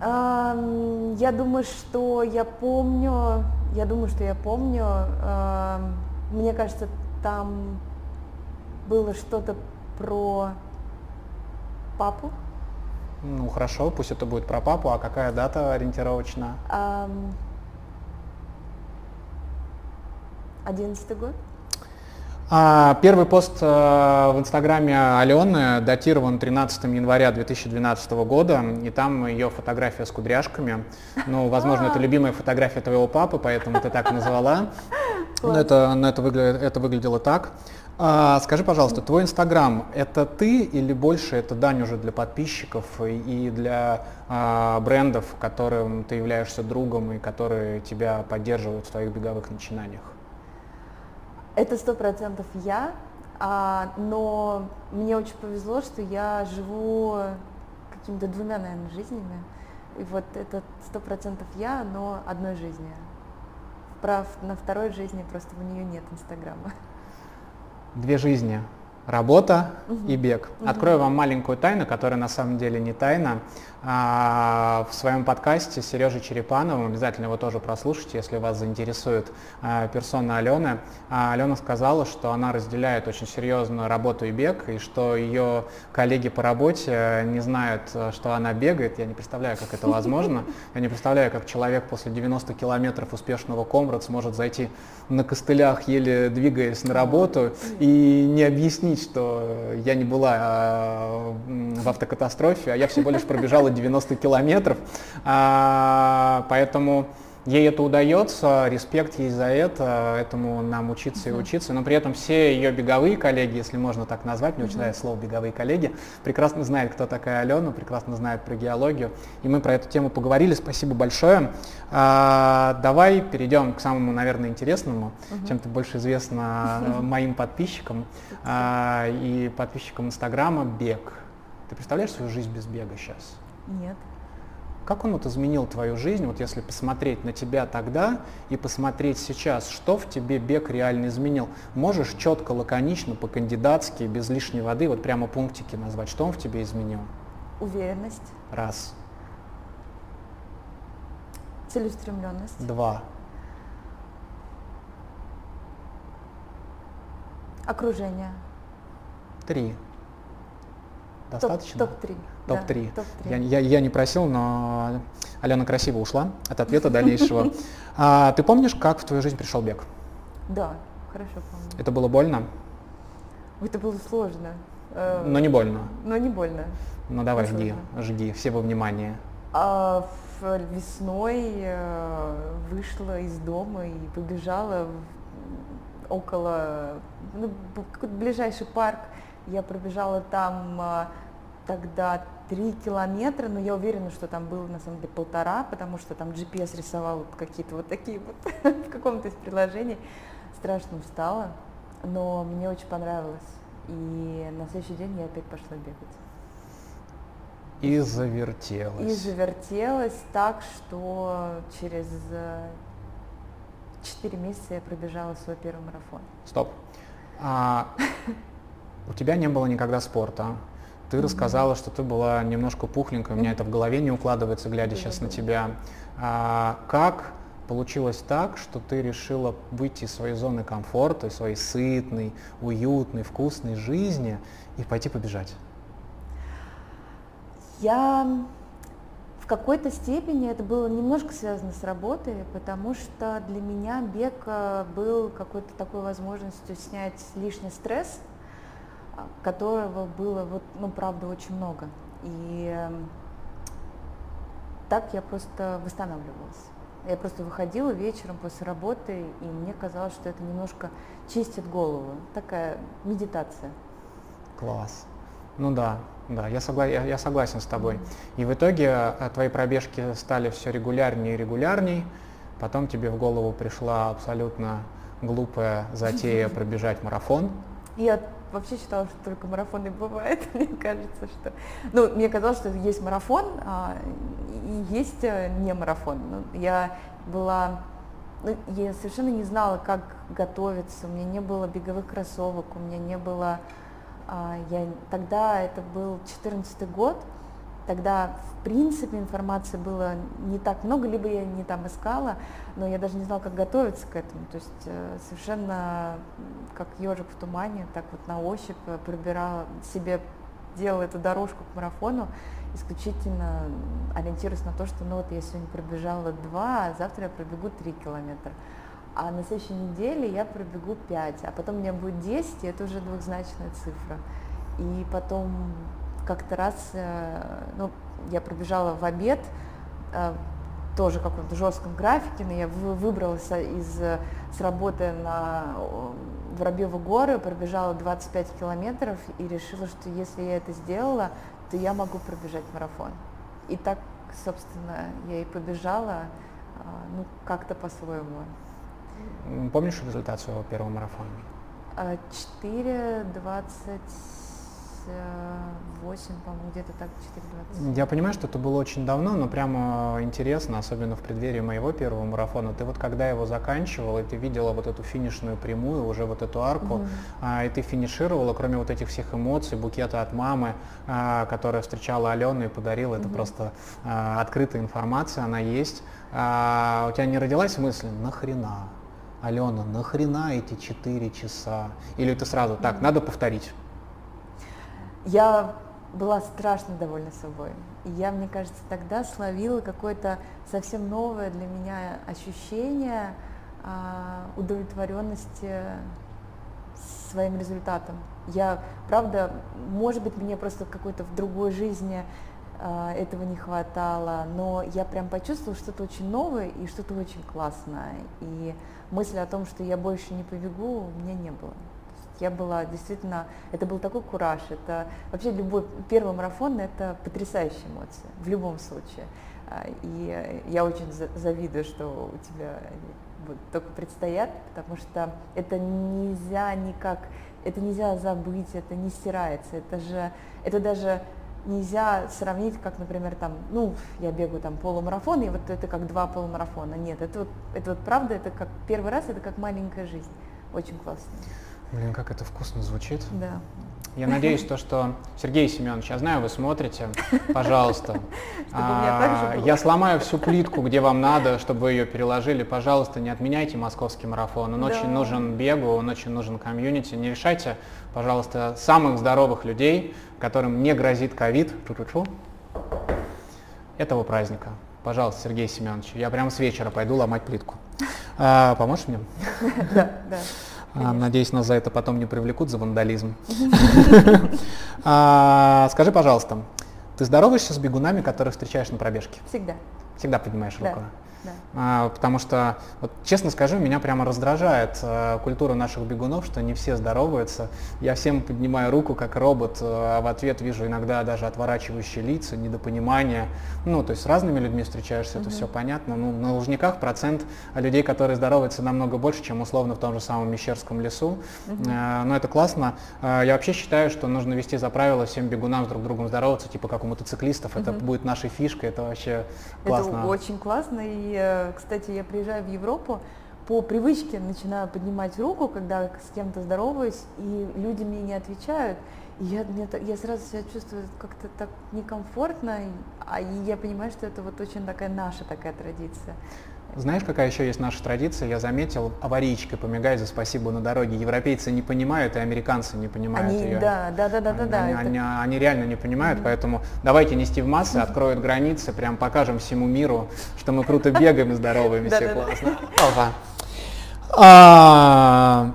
[SPEAKER 2] Я думаю, что я помню, я думаю, что я помню, мне кажется, там было что-то про папу,
[SPEAKER 1] ну хорошо, пусть это будет про папу. А какая дата ориентировочно?
[SPEAKER 2] Одиннадцатый год.
[SPEAKER 1] А, первый пост э, в инстаграме Алены датирован 13 января 2012 года, и там ее фотография с кудряшками. Ну, возможно, это любимая фотография твоего папы, поэтому ты так назвала. Ну,
[SPEAKER 2] Класс.
[SPEAKER 1] это, ну, это, выгля- это выглядело так. А, скажи, пожалуйста, твой Инстаграм – это ты или больше это дань уже для подписчиков и и для а, брендов, которым ты являешься другом и которые тебя поддерживают в твоих беговых начинаниях?
[SPEAKER 2] Это сто процентов я, а, но мне очень повезло, что я живу какими-то двумя, наверное, жизнями. И вот это сто процентов я, но одной жизнью. Прав на второй жизни просто у нее нет Инстаграма.
[SPEAKER 1] Две жизни. Работа и
[SPEAKER 2] Мгм.
[SPEAKER 1] бег.
[SPEAKER 2] Мгм.
[SPEAKER 1] Открою вам маленькую тайну, которая на самом деле не тайна. А, в своем подкасте с Сережей Черепановым, обязательно его тоже прослушайте, если вас заинтересует а, персона Алены. Алена сказала, что она разделяет очень серьезную работу и бег, и что ее коллеги по работе не знают, что она бегает. Я не представляю, как это возможно. Я не представляю, как человек после 90 километров успешного комрад сможет зайти на костылях, еле двигаясь на работу, и не объяснить, что я не была а, в автокатастрофе, а я всего лишь пробежала 90 километров. А, Поэтому ей это удается, респект ей за это, этому нам учиться и учиться. Но при этом все ее беговые коллеги, если можно так назвать, очень нравится слово беговые коллеги, прекрасно знают, кто такая Алена, прекрасно знают про геологию. И мы про эту тему поговорили. Спасибо большое. А, давай перейдем к самому, наверное, интересному, чем ты больше известна э, моим подписчикам а, и подписчикам Инстаграма бег. Ты представляешь свою жизнь без бега сейчас?
[SPEAKER 2] Нет.
[SPEAKER 1] Как он вот изменил твою жизнь, вот если посмотреть на тебя тогда и посмотреть сейчас, что в тебе бег реально изменил? Можешь четко, лаконично, по-кандидатски, без лишней воды, вот прямо пунктики назвать, что он в тебе изменил?
[SPEAKER 2] Уверенность,
[SPEAKER 1] Раз,
[SPEAKER 2] целеустремленность,
[SPEAKER 1] два,
[SPEAKER 2] окружение.
[SPEAKER 1] три. Достаточно?
[SPEAKER 2] Топ-3.
[SPEAKER 1] Топ-3.
[SPEAKER 2] топ-три.
[SPEAKER 1] Я, я- я не просил, но Алена красиво ушла от ответа дальнейшего. А, ты помнишь, как в твою жизнь пришел бег?
[SPEAKER 2] Да, хорошо помню.
[SPEAKER 1] Это было больно,
[SPEAKER 2] Это было сложно. э,
[SPEAKER 1] но не больно.
[SPEAKER 2] Но не больно.
[SPEAKER 1] Ну давай, жги,
[SPEAKER 2] Возможно.
[SPEAKER 1] жги, все во внимание.
[SPEAKER 2] А весной э, вышла из дома и побежала около ну, какой-то ближайший парк. Я пробежала там э, тогда три километра, но я уверена, что там было на самом деле полтора, потому что там GPS рисовал вот какие-то вот такие вот в каком-то из приложений. Страшно устала, но мне очень понравилось. И на следующий день я опять пошла бегать.
[SPEAKER 1] И завертелась.
[SPEAKER 2] И завертелась так, что через э, 4 месяца я пробежала свой первый марафон.
[SPEAKER 1] Стоп. А, у тебя не было никогда спорта. Ты рассказала, что ты была немножко пухленькой, у меня это в голове не укладывается, глядя сейчас на тебя. А, как получилось так, что ты решила выйти из своей зоны комфорта, из своей сытной, уютной, вкусной жизни и пойти побежать?
[SPEAKER 2] Я в какой-то степени это было немножко связано с работой, потому что для меня бег э, был какой-то такой возможностью снять лишний стресс, которого было вот, ну, правда, очень много. И эм, так я просто восстанавливалась. Я просто выходила вечером после работы, и мне казалось, что это немножко чистит голову. Такая медитация.
[SPEAKER 1] Класс. Ну да, да, я, согла- я, я согласен с тобой. И в итоге а, твои пробежки стали все регулярнее и регулярней. Потом тебе в голову пришла абсолютно глупая затея пробежать марафон.
[SPEAKER 2] Я вообще считала, что только марафон и бывает. Мне кажется, что... Ну, мне казалось, что есть марафон, а, и есть э, не марафон. Ну, я была... Ну, я совершенно не знала, как готовиться. У меня не было беговых кроссовок, у меня не было... а, я... Тогда это был 14 год, Тогда, в принципе, информации было не так много, либо я не там искала, но я даже не знала, как готовиться к этому. То есть э, совершенно как ежик в тумане, так вот на ощупь э, пробирала себе, делала эту дорожку к марафону, исключительно ориентируясь на то, что ну вот я сегодня пробежала два, а завтра я пробегу три километра. А на следующей неделе я пробегу 5, а потом у меня будет 10, и это уже двухзначная цифра. И потом как-то раз, э, ну, я пробежала в обед, э, тоже каком-то жестком графике, но я выбралась из, с работы на Воробьевы горы, пробежала 25 километров и решила, что если я это сделала, то я могу пробежать марафон. И так, собственно, я и побежала, ну, как-то по-своему.
[SPEAKER 1] Помнишь результат своего первого марафона?
[SPEAKER 2] 4, 20 8, по-моему, где-то так, 4.20.
[SPEAKER 1] Я понимаю, что это было очень давно, но прямо интересно, особенно в преддверии моего первого марафона. Ты вот когда его заканчивал, и ты видела вот эту финишную прямую, уже вот эту арку, угу. а, и ты финишировала, кроме вот этих всех эмоций, букета от мамы, а, которая встречала Алену и подарила, угу. это просто а, открытая информация, она есть. А, у тебя не родилась мысль, нахрена? Алена, нахрена эти 4 часа? Или ты сразу, так, надо повторить?
[SPEAKER 2] Я была страшно довольна собой. И я, мне кажется, тогда словила какое-то совсем новое для меня ощущение а, удовлетворенности своим результатом. Я, правда, может быть, мне просто какой-то в другой жизни а, этого не хватало, но я прям почувствовала что-то очень новое и что-то очень классное. И мысли о том, что я больше не побегу, у меня не было. Я была действительно, это был такой кураж, это вообще любой первый марафон это потрясающая эмоция в любом случае. А, и я очень завидую, что у тебя только предстоят, потому что это нельзя никак, это нельзя забыть, это не стирается, это же, это даже нельзя сравнить, как, например, там, ну, я бегаю там полумарафон, и вот это как два полумарафона. Нет, это вот, это вот правда, это как первый раз, это как маленькая жизнь. Очень классно.
[SPEAKER 1] Блин, как это вкусно звучит.
[SPEAKER 2] Да.
[SPEAKER 1] Я надеюсь, то, что Сергей Семенович, я знаю, вы смотрите, пожалуйста. А, я сломаю всю плитку, где вам надо, чтобы вы ее переложили. Пожалуйста, не отменяйте московский марафон. Он очень нужен бегу, он очень нужен комьюнити. Не решайте, пожалуйста, самых здоровых людей, которым не грозит ковид, этого праздника. Пожалуйста, Сергей Семенович, я прямо с вечера пойду ломать плитку. А, поможешь мне?
[SPEAKER 2] Да, да.
[SPEAKER 1] А, надеюсь, нас за это потом не привлекут, за вандализм. А, скажи, пожалуйста, ты здороваешься с бегунами, которых встречаешь на пробежке?
[SPEAKER 2] Всегда.
[SPEAKER 1] Всегда поднимаешь руку? Да. А, потому что, вот, честно скажу, меня прямо раздражает э, культура наших бегунов, что не все здороваются. Я всем поднимаю руку как робот, а в ответ вижу иногда даже отворачивающие лица, недопонимание. Ну, то есть с разными людьми встречаешься, mm-hmm. это все понятно. Ну, на Лужниках процент людей, которые здороваются, намного больше, чем условно в том же самом Мещерском лесу. Mm-hmm. Э, но это классно. Э, я вообще считаю, что нужно вести за правило всем бегунам с друг другом здороваться, типа как у мотоциклистов. Mm-hmm. Это будет нашей фишкой, это вообще классно.
[SPEAKER 2] Это очень классно. И Кстати, я приезжаю в Европу, по привычке начинаю поднимать руку, когда с кем-то здороваюсь, и люди мне не отвечают. И я, мне, я сразу себя чувствую как-то так некомфортно, а я понимаю, что это вот очень такая наша такая традиция.
[SPEAKER 1] Знаешь, какая еще есть наша традиция? Я заметил, аварийкой помигай за спасибо на дороге. Европейцы не понимают, и американцы не понимают
[SPEAKER 2] они,
[SPEAKER 1] ее.
[SPEAKER 2] Да, да, да, да,
[SPEAKER 1] они,
[SPEAKER 2] да.
[SPEAKER 1] Они,
[SPEAKER 2] это...
[SPEAKER 1] они, они реально не понимают, mm-hmm. поэтому давайте нести в массы, откроют границы, прям покажем всему миру, что мы круто бегаем и здороваемся, все классно. А,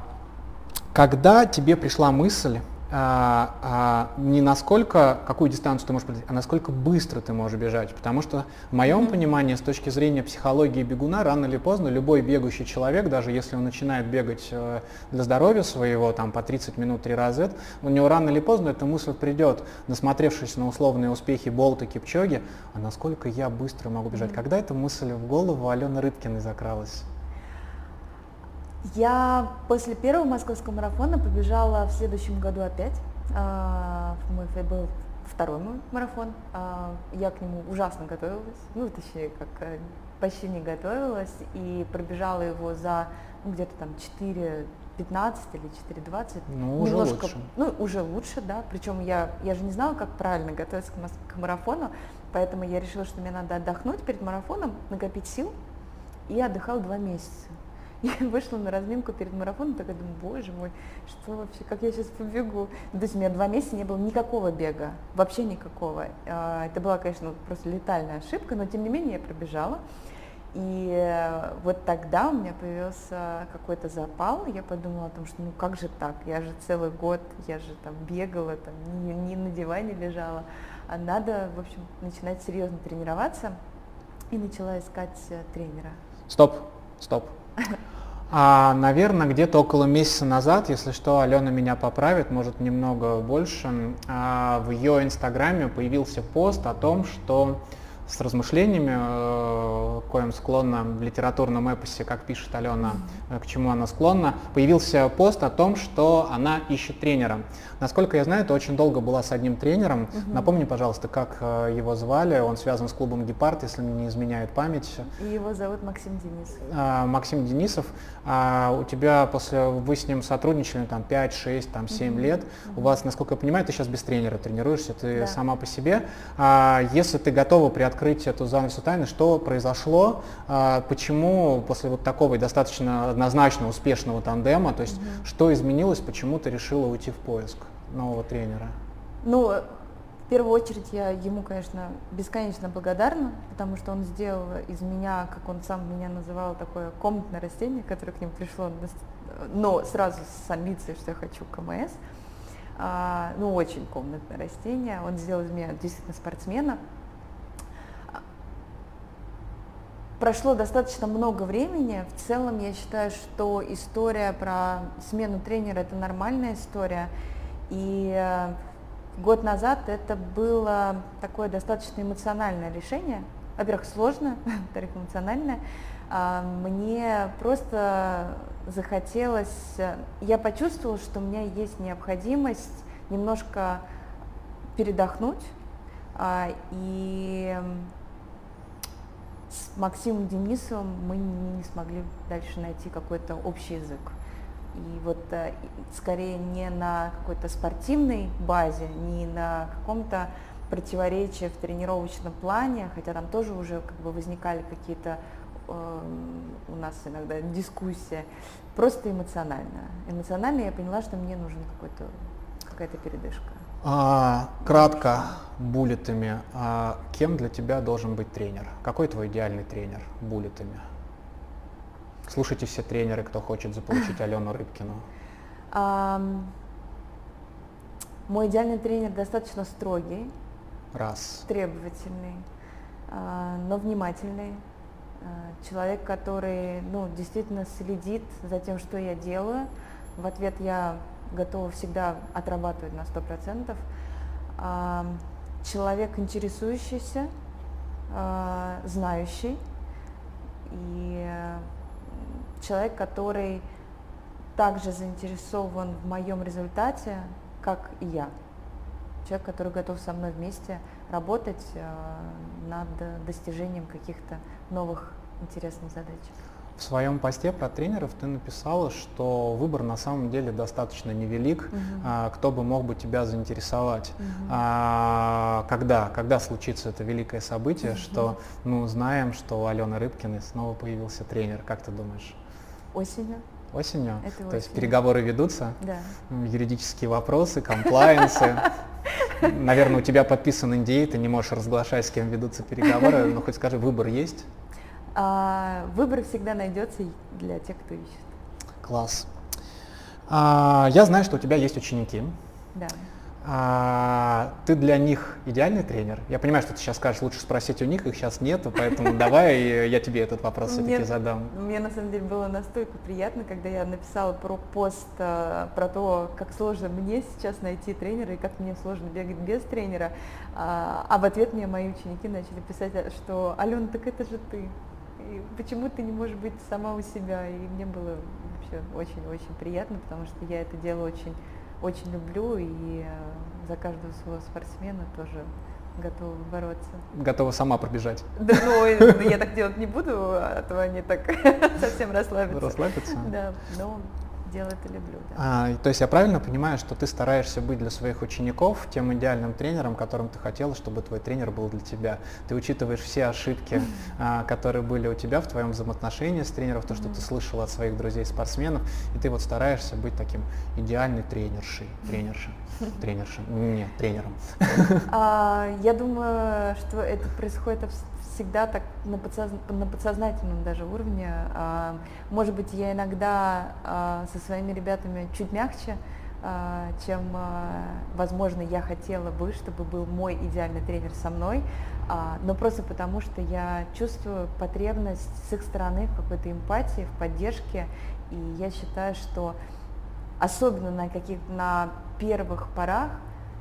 [SPEAKER 1] когда тебе пришла мысль а, а, не насколько, какую дистанцию ты можешь пройти, а насколько быстро ты можешь бежать. Потому что в моем mm-hmm. понимании, с точки зрения психологии бегуна, рано или поздно любой бегущий человек, даже если он начинает бегать э, для здоровья своего, там по 30 минут три раза, у него рано или поздно эта мысль придет, насмотревшись на условные успехи Болта, Кипчоги, а насколько я быстро могу бежать. Mm-hmm. Когда эта мысль в голову Алены Рыбкиной закралась?
[SPEAKER 2] Я после первого московского марафона побежала в следующем году опять. А, мой был второй мой марафон. А, я к нему ужасно готовилась, ну, точнее, как э, почти не готовилась, и пробежала его за ну, где-то там 4 15 или 4.20.
[SPEAKER 1] Ну, уже лучше.
[SPEAKER 2] Ну, уже лучше, да. Причем я, я же не знала, как правильно готовиться к, к марафону, поэтому я решила, что мне надо отдохнуть перед марафоном, накопить сил, и отдыхал два месяца. Я вышла на разминку перед марафоном, такая думаю, боже мой, что вообще, как я сейчас побегу? Ну, то есть у меня два месяца не было никакого бега, вообще никакого. А, это была, конечно, просто летальная ошибка, но тем не менее я пробежала. И э, вот тогда у меня появился какой-то запал, я подумала о том, что ну как же так, я же целый год, я же там бегала, там не, не на диване лежала, а надо, в общем, начинать серьезно тренироваться. и начала искать э, тренера.
[SPEAKER 1] Стоп, стоп. А, наверное, где-то около месяца назад, если что, Алена меня поправит, может немного больше, а, в ее инстаграме появился пост о том, что с размышлениями, э, коим склонна в литературном эпосе, как пишет Алена, э, к чему она склонна, появился пост о том, что она ищет тренера. Насколько я знаю, ты очень долго была с одним тренером.
[SPEAKER 2] Мгм.
[SPEAKER 1] Напомни, пожалуйста, как э, его звали, он связан с клубом «Гепард», если не изменяет память.
[SPEAKER 2] И его зовут Максим Денис.
[SPEAKER 1] А, Максим Денисов, а, у тебя после, вы с ним сотрудничали там 5, 6, там 7
[SPEAKER 2] Мгм.
[SPEAKER 1] лет, у вас, насколько я понимаю, ты сейчас без тренера тренируешься, ты
[SPEAKER 2] Да.
[SPEAKER 1] сама по себе. А, если ты готова приоткрыть эту занавесу тайны, что произошло, а, почему после вот такого и достаточно однозначно успешного тандема, то есть
[SPEAKER 2] Мгм.
[SPEAKER 1] что изменилось, почему ты решила уйти в поиск нового тренера?
[SPEAKER 2] Ну, в первую очередь я ему, конечно, бесконечно благодарна, потому что он сделал из меня, как он сам меня называл, такое комнатное растение, которое к ним пришло, но сразу с амбицией, что я хочу КМС. А, ну, очень комнатное растение. Он сделал из меня действительно спортсмена. А, Прошло достаточно много времени. В целом я считаю, что история про смену тренера это нормальная история. И э, год назад это было такое достаточно эмоциональное решение. Во-первых, сложно, во-вторых, эмоциональное. А, Мне просто захотелось, э, я почувствовала, что у меня есть необходимость немножко передохнуть. А, И с Максимом Денисовым мы не смогли дальше найти какой-то общий язык. И вот э, скорее не на какой-то спортивной базе, не на каком-то противоречии в тренировочном плане, хотя там тоже уже как бы возникали какие-то эм, у нас иногда дискуссии, просто эмоционально. Эмоционально я поняла, что мне нужен какой-то какая-то передышка.
[SPEAKER 1] А, кратко, буллетами, а, кем для тебя должен быть тренер? Какой твой идеальный тренер буллетами? Слушайте все тренеры, кто хочет заполучить Алену Рыбкину.
[SPEAKER 2] Ам, Мой идеальный тренер достаточно строгий,
[SPEAKER 1] Раз.
[SPEAKER 2] требовательный, а, но внимательный. А, Человек, который ну, действительно следит за тем, что я делаю. В ответ я готова всегда отрабатывать на 100%. А, Человек интересующийся, а, знающий и э, человек, который также заинтересован в моем результате, как и я. Человек, который готов со мной вместе работать э, над достижением каких-то новых интересных задач.
[SPEAKER 1] В своем посте про тренеров ты написала, что выбор на самом деле достаточно невелик,
[SPEAKER 2] Мгм.
[SPEAKER 1] а, кто бы мог бы тебя заинтересовать.
[SPEAKER 2] Мгм.
[SPEAKER 1] А, когда? Когда случится это великое событие,
[SPEAKER 2] Мгм.
[SPEAKER 1] что мы узнаем, что у Алены Рыбкиной снова появился тренер? Как ты думаешь?
[SPEAKER 2] Осенью,
[SPEAKER 1] Осенью?
[SPEAKER 2] Это
[SPEAKER 1] То есть
[SPEAKER 2] осенью.
[SPEAKER 1] переговоры ведутся?
[SPEAKER 2] да.
[SPEAKER 1] Юридические вопросы, комплайенсы. Наверное, у тебя подписан NDA, ты не можешь разглашать, с кем ведутся переговоры, но хоть скажи, выбор есть?
[SPEAKER 2] А, выбор всегда найдется для тех, кто ищет.
[SPEAKER 1] Класс. А, Я знаю, что у тебя есть ученики.
[SPEAKER 2] Да.
[SPEAKER 1] А, Ты для них идеальный тренер? Я понимаю, что ты сейчас скажешь, лучше спросить у них, их сейчас нету, поэтому давай я тебе этот вопрос все-таки задам.
[SPEAKER 2] Мне на самом деле было настолько приятно, когда я написала про пост э, про то, как сложно мне сейчас найти тренера и как мне сложно бегать без тренера. А, а в ответ мне мои ученики начали писать, э, что Алена, так это же ты. И почему ты не можешь быть сама у себя? И мне было вообще очень-очень приятно, потому что я это дело очень, очень люблю и э, за каждого своего спортсмена тоже готова бороться.
[SPEAKER 1] Готова сама пробежать.
[SPEAKER 2] Да, ну, э, я так делать не буду, а то они так совсем расслабятся.
[SPEAKER 1] Расслабиться?
[SPEAKER 2] Да, но дело это люблю, да.
[SPEAKER 1] А, то есть я правильно понимаю, что ты стараешься быть для своих учеников тем идеальным тренером, которым ты хотела, чтобы твой тренер был для тебя. Ты учитываешь все ошибки, а, которые были у тебя в твоем взаимоотношении с тренером, то, что ты слышала от своих друзей-спортсменов, и ты вот стараешься быть таким идеальной тренершей, тренершей, тренершей, не, тренером.
[SPEAKER 2] А, я думаю, что это происходит всегда так на, подсоз- на подсознательном даже уровне. А, может быть, я иногда а, со своими ребятами чуть мягче, а, чем, возможно, я хотела бы, чтобы был мой идеальный тренер со мной, но просто потому, что я чувствую потребность с их стороны в какой-то эмпатии, в поддержке, и я считаю, что особенно на каких на первых порах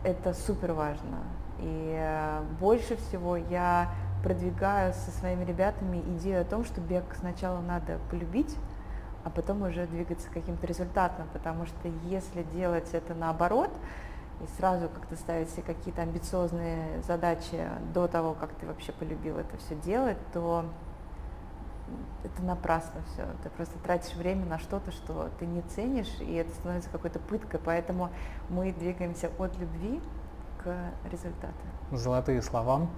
[SPEAKER 2] это супер важно. И э, больше всего я продвигаю со своими ребятами идею о том, что бег сначала надо полюбить, а потом уже двигаться к каким-то результатам, потому что если делать это наоборот, и сразу как-то ставить себе какие-то амбициозные задачи до того, как ты вообще полюбил это все делать, то это напрасно все. Ты просто тратишь время на что-то, что ты не ценишь, и это становится какой-то пыткой. Поэтому мы двигаемся от любви к результату.
[SPEAKER 1] Золотые слова.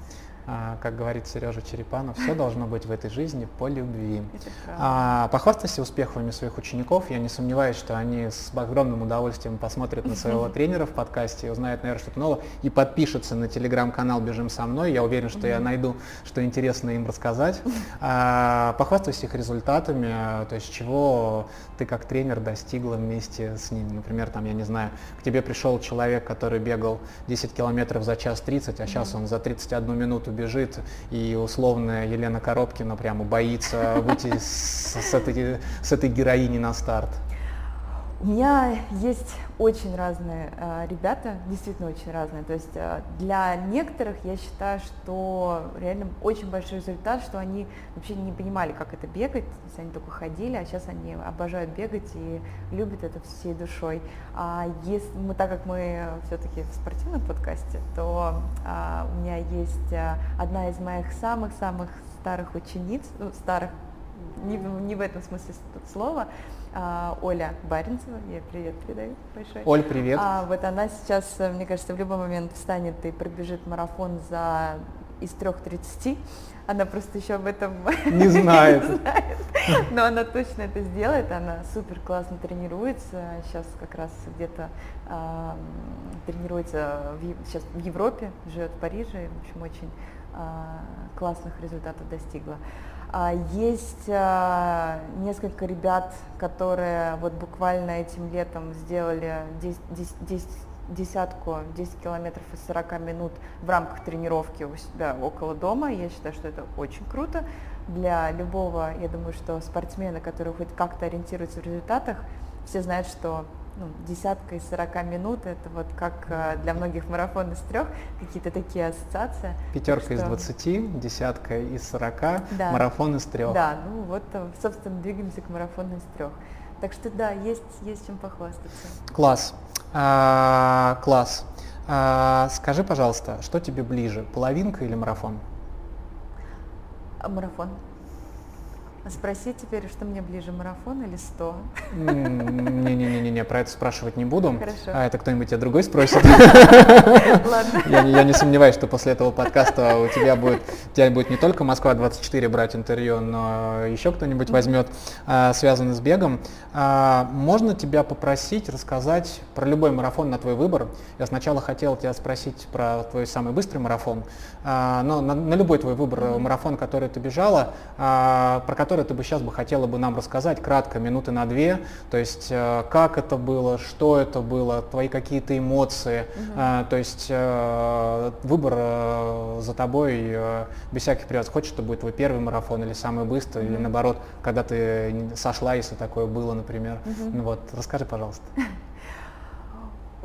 [SPEAKER 1] А, как говорит Сережа Черепанов, все должно быть в этой жизни по любви. А, похвастайся успехами своих учеников. Я не сомневаюсь, что они с огромным удовольствием посмотрят на своего тренера в подкасте, узнают, наверное, что-то новое и подпишутся на телеграм-канал «Бежим со мной». Я уверен, что я найду, что интересно им рассказать. А, похвастайся их результатами, то есть чего ты как тренер достигла вместе с ними. Например, там, я не знаю, к тебе пришел человек, который бегал 10 километров за час 30, а сейчас он за 31 минуту бежит, и условная Елена Коробкина прямо боится выйти с, этой, с этой героини на старт?
[SPEAKER 2] У меня есть очень разные э, ребята, действительно очень разные. То есть э, для некоторых я считаю, что реально очень большой результат, что они вообще не понимали, как это бегать, то есть они только ходили, а сейчас они обожают бегать и любят это всей душой. А если мы, так как мы все-таки в спортивном подкасте, то э, у меня есть э, одна из моих самых-самых старых учениц, ну, старых не, не в этом смысле слова, Оля Баринцева, я привет передаю большой.
[SPEAKER 1] Оль, привет.
[SPEAKER 2] А, вот она сейчас, мне кажется, в любой момент встанет и пробежит марафон за из 3.30. Она просто еще об этом
[SPEAKER 1] не знает.
[SPEAKER 2] не знает. Но она точно это сделает. Она супер классно тренируется. Сейчас как раз где-то э, тренируется в, сейчас в Европе, живет в Париже. В общем, очень э, классных результатов достигла. А, есть а, несколько ребят, которые вот буквально этим летом сделали 10, 10, десятку, 10 километров и 40 минут в рамках тренировки у себя около дома. Я считаю, что это очень круто. Для любого, я думаю, что спортсмена, который хоть как-то ориентируется в результатах, все знают, что ну, десятка из 40 минут, это вот как э, для многих марафон из трех, какие-то такие ассоциации.
[SPEAKER 1] Пятерка что... из 20, десятка из 40, да. марафон из трех.
[SPEAKER 2] Да, ну вот, э, собственно, двигаемся к марафону из трех. Так что да, есть, есть чем похвастаться.
[SPEAKER 1] Класс. А, класс. А, скажи, пожалуйста, что тебе ближе, половинка или марафон?
[SPEAKER 2] Марафон. Спроси теперь, что мне ближе, марафон или 100?
[SPEAKER 1] Не-не-не, про это спрашивать не буду.
[SPEAKER 2] Хорошо.
[SPEAKER 1] А это кто-нибудь тебя другой спросит?
[SPEAKER 2] Ладно.
[SPEAKER 1] Я, я не сомневаюсь, что после этого подкаста у тебя будет, тебя будет не только Москва-24 брать интервью, но еще кто-нибудь возьмет, а, связанный с бегом. А, можно тебя попросить рассказать про любой марафон на твой выбор? Я сначала хотел тебя спросить про твой самый быстрый марафон, а, но на, на любой твой выбор марафон, который ты бежала, про который который ты бы сейчас бы хотела бы нам рассказать кратко, минуты на две, то есть э, как это было, что это было, твои какие-то эмоции, угу. то есть э, выбор за тобой без всяких привязок. Хочешь, это будет твой первый марафон или самый быстрый, угу. или наоборот, когда ты сошла, если такое было, например. Угу. Вот, расскажи, пожалуйста.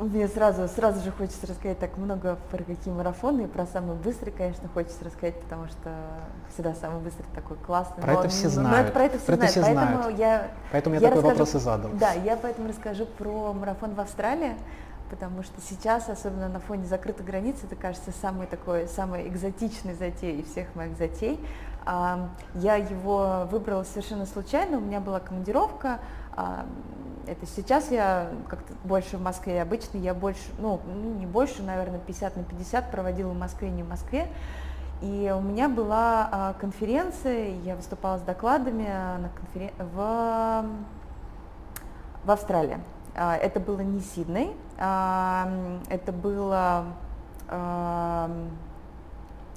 [SPEAKER 2] Мне сразу, сразу же хочется рассказать так много про какие марафоны, и про самый быстрый, конечно, хочется рассказать, потому что всегда самый быстрый такой классный.
[SPEAKER 1] Про но, это все знают. Но это
[SPEAKER 2] про это все
[SPEAKER 1] про
[SPEAKER 2] знают.
[SPEAKER 1] Это
[SPEAKER 2] все
[SPEAKER 1] поэтому
[SPEAKER 2] знают. я,
[SPEAKER 1] поэтому я,
[SPEAKER 2] я
[SPEAKER 1] такой
[SPEAKER 2] расскажу,
[SPEAKER 1] вопрос и задал.
[SPEAKER 2] Да, я поэтому расскажу про марафон в Австралии, потому что сейчас, особенно на фоне закрытой границы, это кажется самый такой, самый экзотичный затей из всех моих затей. Я его выбрала совершенно случайно, у меня была командировка, это сейчас я как-то больше в Москве, обычно я больше, ну, ну не больше, наверное, 50 на 50 проводила в Москве, не в Москве. И у меня была а, конференция, я выступала с докладами на конферен... в... в Австралии. А, это было не Сидней, а, это было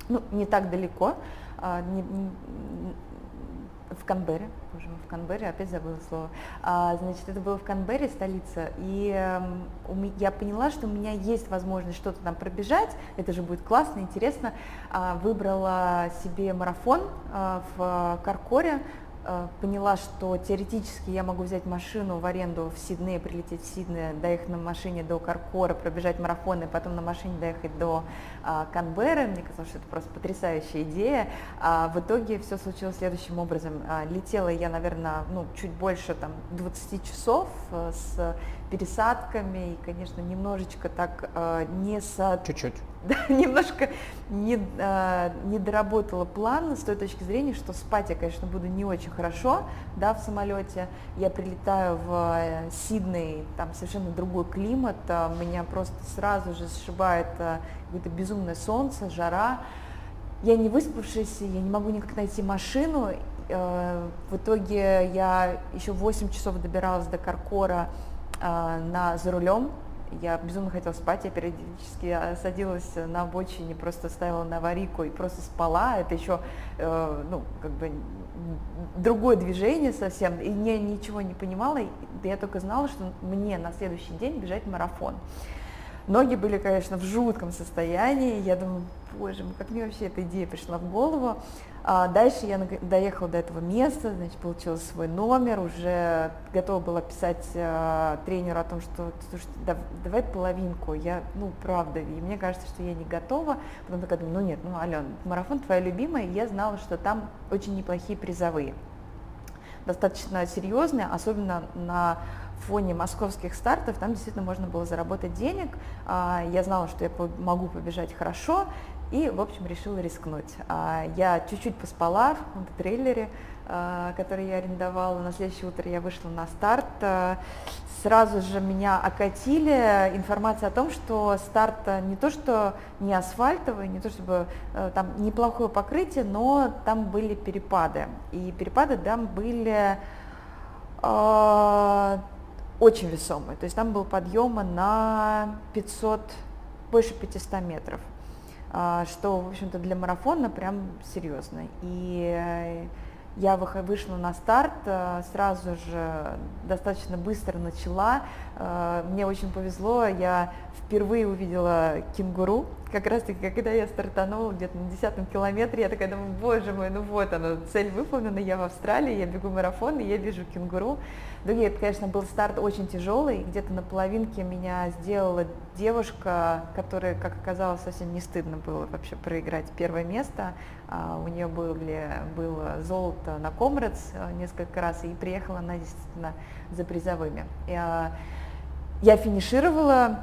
[SPEAKER 2] ну, не так далеко, в Канберре, Канберре, опять забыла слово. А, значит, это было в Канберре, столица, и ме- я поняла, что у меня есть возможность что-то там пробежать, это же будет классно, интересно. А, выбрала себе марафон а, в Каркоре, поняла, что теоретически я могу взять машину в аренду в Сиднее, прилететь в Сидней, доехать на машине до Каркора, пробежать марафон и потом на машине доехать до а, Канберры. Мне казалось, что это просто потрясающая идея. А в итоге все случилось следующим образом. А, летела я, наверное, ну, чуть больше там, 20 часов а, с пересадками и, конечно, немножечко так а, не со
[SPEAKER 1] Чуть-чуть.
[SPEAKER 2] да, немножко не, а, не доработала план с той точки зрения, что спать я, конечно, буду не очень хорошо, да, в самолете. Я прилетаю в э, Сидней, там совершенно другой климат, а, меня просто сразу же сшибает а, какое-то безумное солнце, жара. Я не выспавшаяся, я не могу никак найти машину. Э, В итоге я еще 8 часов добиралась до Каркора на, за рулем. Я безумно хотела спать, я периодически а, садилась на обочине, просто ставила на аварийку и просто спала. Это еще, э, ну, как бы другое движение совсем, и я ничего не понимала. Я только знала, что мне на следующий день бежать марафон. Ноги были, конечно, в жутком состоянии. Я думаю, боже мой, как мне вообще эта идея пришла в голову. А дальше я доехала до этого места, значит, получила свой номер, уже готова была писать э, тренеру о том, что слушай, дав- давай половинку, я, ну, правда, и мне кажется, что я не готова. Потом такая думаю, ну нет, ну, Ален, марафон твоя любимая, и я знала, что там очень неплохие призовые достаточно серьезные, особенно на фоне московских стартов, там действительно можно было заработать денег. А, Я знала, что я могу побежать хорошо, и, в общем, решила рискнуть. А, Я чуть-чуть поспала в трейлере, а, который я арендовала. На следующее утро я вышла на старт. А, Сразу же меня окатили информация о том, что старт не то что не асфальтовый, не то чтобы там неплохое покрытие, но там были перепады. И перепады там были очень весомые. То есть там был подъема на 500, больше 500 метров, что, в общем-то, для марафона прям серьезно. И э, я вышла на старт, э, сразу же достаточно быстро начала. Э, Мне очень повезло, я впервые увидела кенгуру, как раз таки, когда я стартанула где-то на десятом километре, я такая думаю, боже мой, ну вот она, цель выполнена, я в Австралии, я бегу марафон, и я вижу кенгуру. Другие, это, конечно, был старт очень тяжелый, где-то на половинке меня сделала девушка, которая, как оказалось, совсем не стыдно было вообще проиграть первое место. А, У нее были, было золото на Комрадс а, несколько раз, и приехала она действительно за призовыми. И, а, Я финишировала,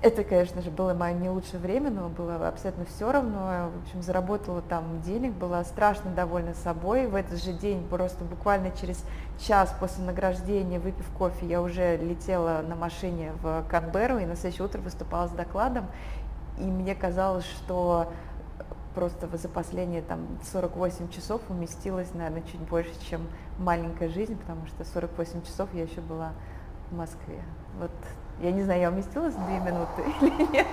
[SPEAKER 2] это, конечно же, было мое не лучшее время, но было абсолютно все равно. В общем, заработала там денег, была страшно довольна собой. В этот же день, просто буквально через час после награждения, выпив кофе, я уже летела на машине в Канберру и на следующее утро выступала с докладом. И мне казалось, что просто за последние там 48 часов уместилась, наверное, чуть больше, чем маленькая жизнь, потому что 48 часов я еще была в Москве. Вот я не знаю, я уместилась в две минуты или нет.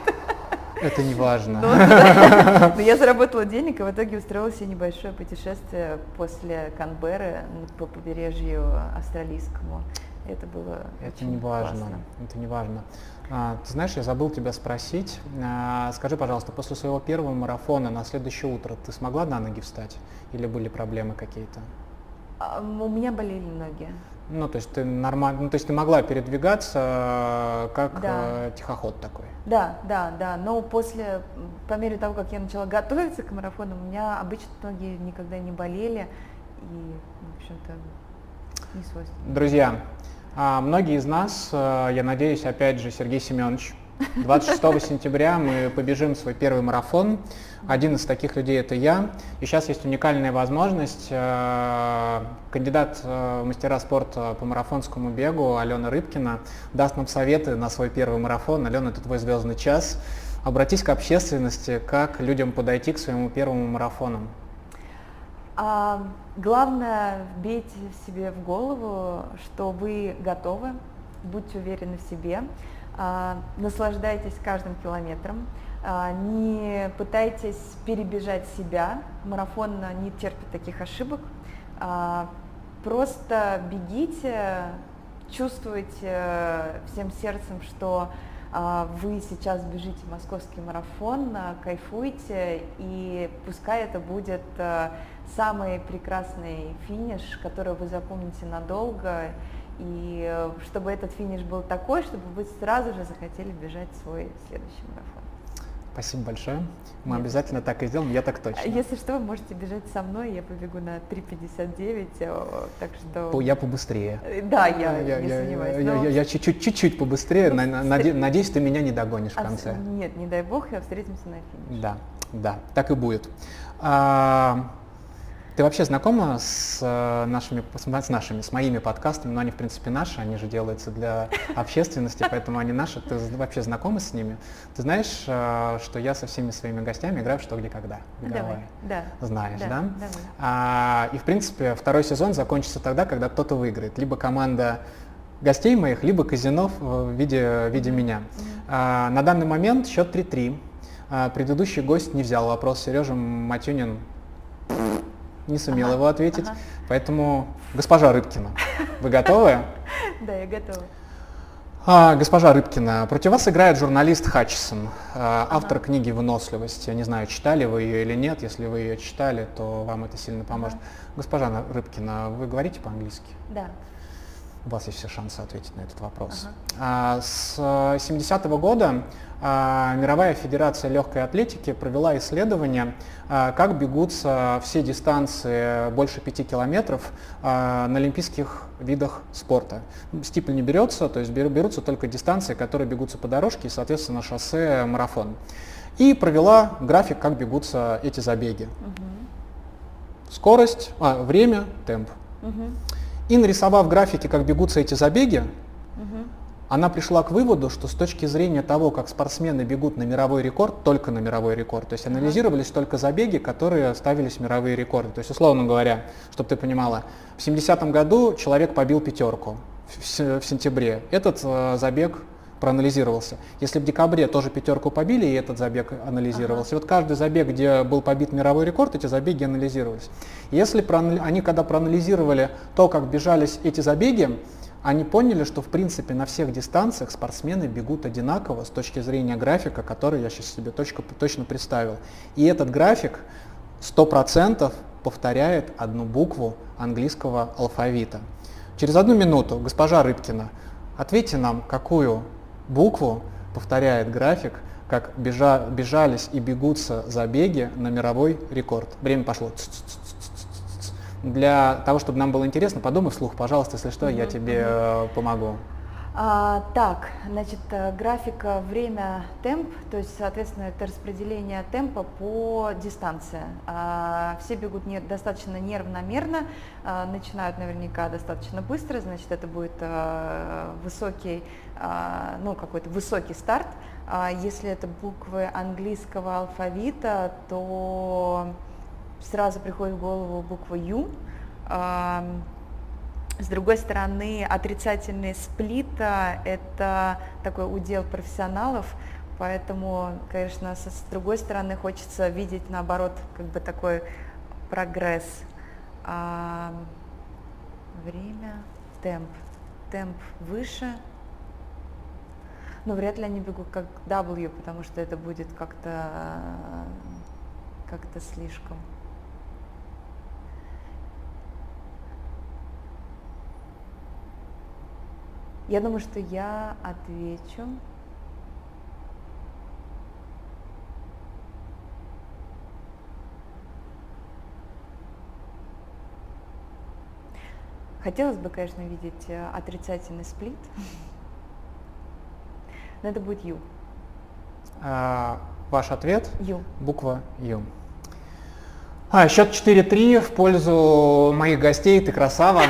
[SPEAKER 1] Это не важно.
[SPEAKER 2] Но, да. Но я заработала денег и в итоге устроила себе небольшое путешествие после Канберры по побережью австралийскому. Это было
[SPEAKER 1] Это не важно.
[SPEAKER 2] классно.
[SPEAKER 1] Это не важно. А, ты знаешь, я забыл тебя спросить. А, скажи, пожалуйста, после своего первого марафона на следующее утро ты смогла на ноги встать? Или были проблемы какие-то?
[SPEAKER 2] А, У меня болели ноги.
[SPEAKER 1] Ну, то есть ты нормально, ну, то есть ты могла передвигаться как
[SPEAKER 2] Да.
[SPEAKER 1] э, тихоход такой.
[SPEAKER 2] Да, да, да. Но после, по мере того, как я начала готовиться к марафону, у меня обычно ноги никогда не болели. И, в общем-то, не свойственно.
[SPEAKER 1] Друзья, а, многие из нас, э, я надеюсь, опять же, Сергей Семенович, 26 сентября мы побежим свой первый марафон. Один из таких людей это я. И сейчас есть уникальная возможность. э, Кандидат э, в мастера спорта по марафонскому бегу Алена Рыбкина даст нам советы на свой первый марафон. Алена, это твой звездный час. Обратись к общественности, как людям подойти к своему первому марафону.
[SPEAKER 2] А, главное, вбейте себе в голову, что вы готовы, будьте уверены в себе, а, наслаждайтесь каждым километром, а, не пытайтесь перебежать себя, марафон не терпит таких ошибок, А, просто бегите, чувствуйте всем сердцем, что а, вы сейчас бежите московский марафон, а, кайфуйте, и пускай это будет а, самый прекрасный финиш, который вы запомните надолго, и э, чтобы этот финиш был такой, чтобы вы сразу же захотели бежать свой следующий марафон.
[SPEAKER 1] Спасибо большое. Мы
[SPEAKER 2] Нет.
[SPEAKER 1] обязательно так и сделаем, я так точно.
[SPEAKER 2] Если что, вы можете бежать со мной, я побегу на 3.59, э, так что...
[SPEAKER 1] Я побыстрее.
[SPEAKER 2] Э, Да, я,
[SPEAKER 1] я,
[SPEAKER 2] не
[SPEAKER 1] я-
[SPEAKER 2] сомневаюсь.
[SPEAKER 1] я-
[SPEAKER 2] но-
[SPEAKER 1] я- я чуть-чуть, чуть-чуть побыстрее.
[SPEAKER 2] Ну,
[SPEAKER 1] На- на-
[SPEAKER 2] встр-
[SPEAKER 1] наде- Надеюсь, ты меня не догонишь в
[SPEAKER 2] а,
[SPEAKER 1] конце.
[SPEAKER 2] Нет, не дай бог, я встретимся на финише.
[SPEAKER 1] Да, да, так и будет. А, ты вообще знакома с э, нашими, с нашими, с моими подкастами? Ну, они, в принципе, наши, они же делаются для общественности, поэтому они наши. Ты вообще знакома с ними? Ты знаешь, э, что я со всеми своими гостями играю в «Что, где, когда»?
[SPEAKER 2] Давай,
[SPEAKER 1] Давай.
[SPEAKER 2] да.
[SPEAKER 1] Знаешь, да?
[SPEAKER 2] давай.
[SPEAKER 1] А, и, в принципе, второй сезон закончится тогда, когда кто-то выиграет. Либо команда гостей моих, либо казино в виде, в виде меня. А, на данный момент счет 3-3. А, предыдущий гость не взял вопрос. Сережа Матюнин не сумел
[SPEAKER 2] Ага,
[SPEAKER 1] его ответить.
[SPEAKER 2] ага.
[SPEAKER 1] Поэтому, госпожа Рыбкина, вы готовы?
[SPEAKER 2] Да, я готова.
[SPEAKER 1] А, госпожа Рыбкина, против вас играет журналист Хатчисон, а, автор книги «Выносливость». Я не знаю, читали вы ее или нет. Если вы ее читали, то вам это сильно поможет. Госпожа На- Рыбкина, вы говорите по-английски?
[SPEAKER 2] Да.
[SPEAKER 1] У вас есть все шансы ответить на этот вопрос.
[SPEAKER 2] Ага.
[SPEAKER 1] А, С 70-го года а, Мировая Федерация Легкой Атлетики провела исследование, а, как бегутся все дистанции больше 5 километров а, на олимпийских видах спорта. Стипль не берется, то есть беру- берутся только дистанции, которые бегутся по дорожке и, соответственно, шоссе, марафон. И провела график, как бегутся эти забеги. Скорость, а, время, темп.
[SPEAKER 2] Мгм.
[SPEAKER 1] И нарисовав графики, как бегутся эти забеги,
[SPEAKER 2] Мгм.
[SPEAKER 1] Она пришла к выводу, что с точки зрения того, как спортсмены бегут на мировой рекорд, только на мировой рекорд, то есть анализировались только забеги, которые ставились мировые рекорды. То есть, условно говоря, чтобы ты понимала, в 70-м году человек побил пятерку в, в сентябре. Этот э, забег проанализировался. Если в декабре тоже пятерку побили, и этот забег анализировался. И вот каждый забег, где был побит мировой рекорд, эти забеги анализировались. Если проанали- они когда проанализировали то, как бежались эти забеги, они поняли, что в принципе на всех дистанциях спортсмены бегут одинаково с точки зрения графика, который я сейчас себе точка- точно представил. И этот график 100% повторяет одну букву английского алфавита. Через одну минуту, госпожа Рыбкина, ответьте нам, какую букву повторяет график, как бежа- бежались и бегутся забеги на мировой рекорд. Время пошло. Ц-ц-ц-ц-ц-ц. Для того, чтобы нам было интересно, подумай вслух, пожалуйста, если что, я
[SPEAKER 2] Мгм,
[SPEAKER 1] тебе э, помогу.
[SPEAKER 2] А, так, значит, э, графика время темп, то есть, соответственно, это распределение темпа по дистанции. А, все бегут не, достаточно неравномерно, а, начинают наверняка достаточно быстро, значит, это будет а, высокий, а, ну, какой-то высокий старт. А если это буквы английского алфавита, то сразу приходит в голову буква Ю. А, с другой стороны, отрицательный сплит а, – это такой удел профессионалов, поэтому, конечно, с другой стороны хочется видеть, наоборот, как бы такой прогресс. А, время, темп. Темп выше, но вряд ли они бегут как W, потому что это будет как-то как-то слишком. Я думаю, что я отвечу. Хотелось бы, конечно, видеть э, отрицательный сплит, но это будет Ю.
[SPEAKER 1] А, ваш ответ?
[SPEAKER 2] Ю.
[SPEAKER 1] Буква Ю. А, счет 4-3 в пользу моих гостей. Ты красава.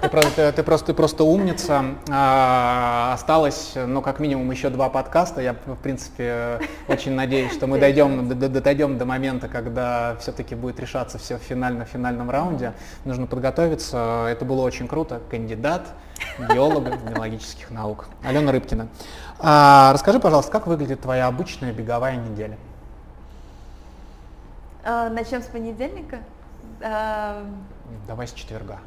[SPEAKER 1] Ты просто, ты просто, ты просто умница. А, осталось, ну, как минимум, еще два подкаста. Я, в принципе, очень надеюсь, что мы дойдем, д- д- дойдем до момента, когда все-таки будет решаться все в финально-финальном раунде. Нужно подготовиться. Это было очень круто. Кандидат биолога биологических наук. Алена Рыбкина. А, расскажи, пожалуйста, как выглядит твоя обычная беговая неделя?
[SPEAKER 2] А, начнем с понедельника. А,
[SPEAKER 1] Давай с четверга.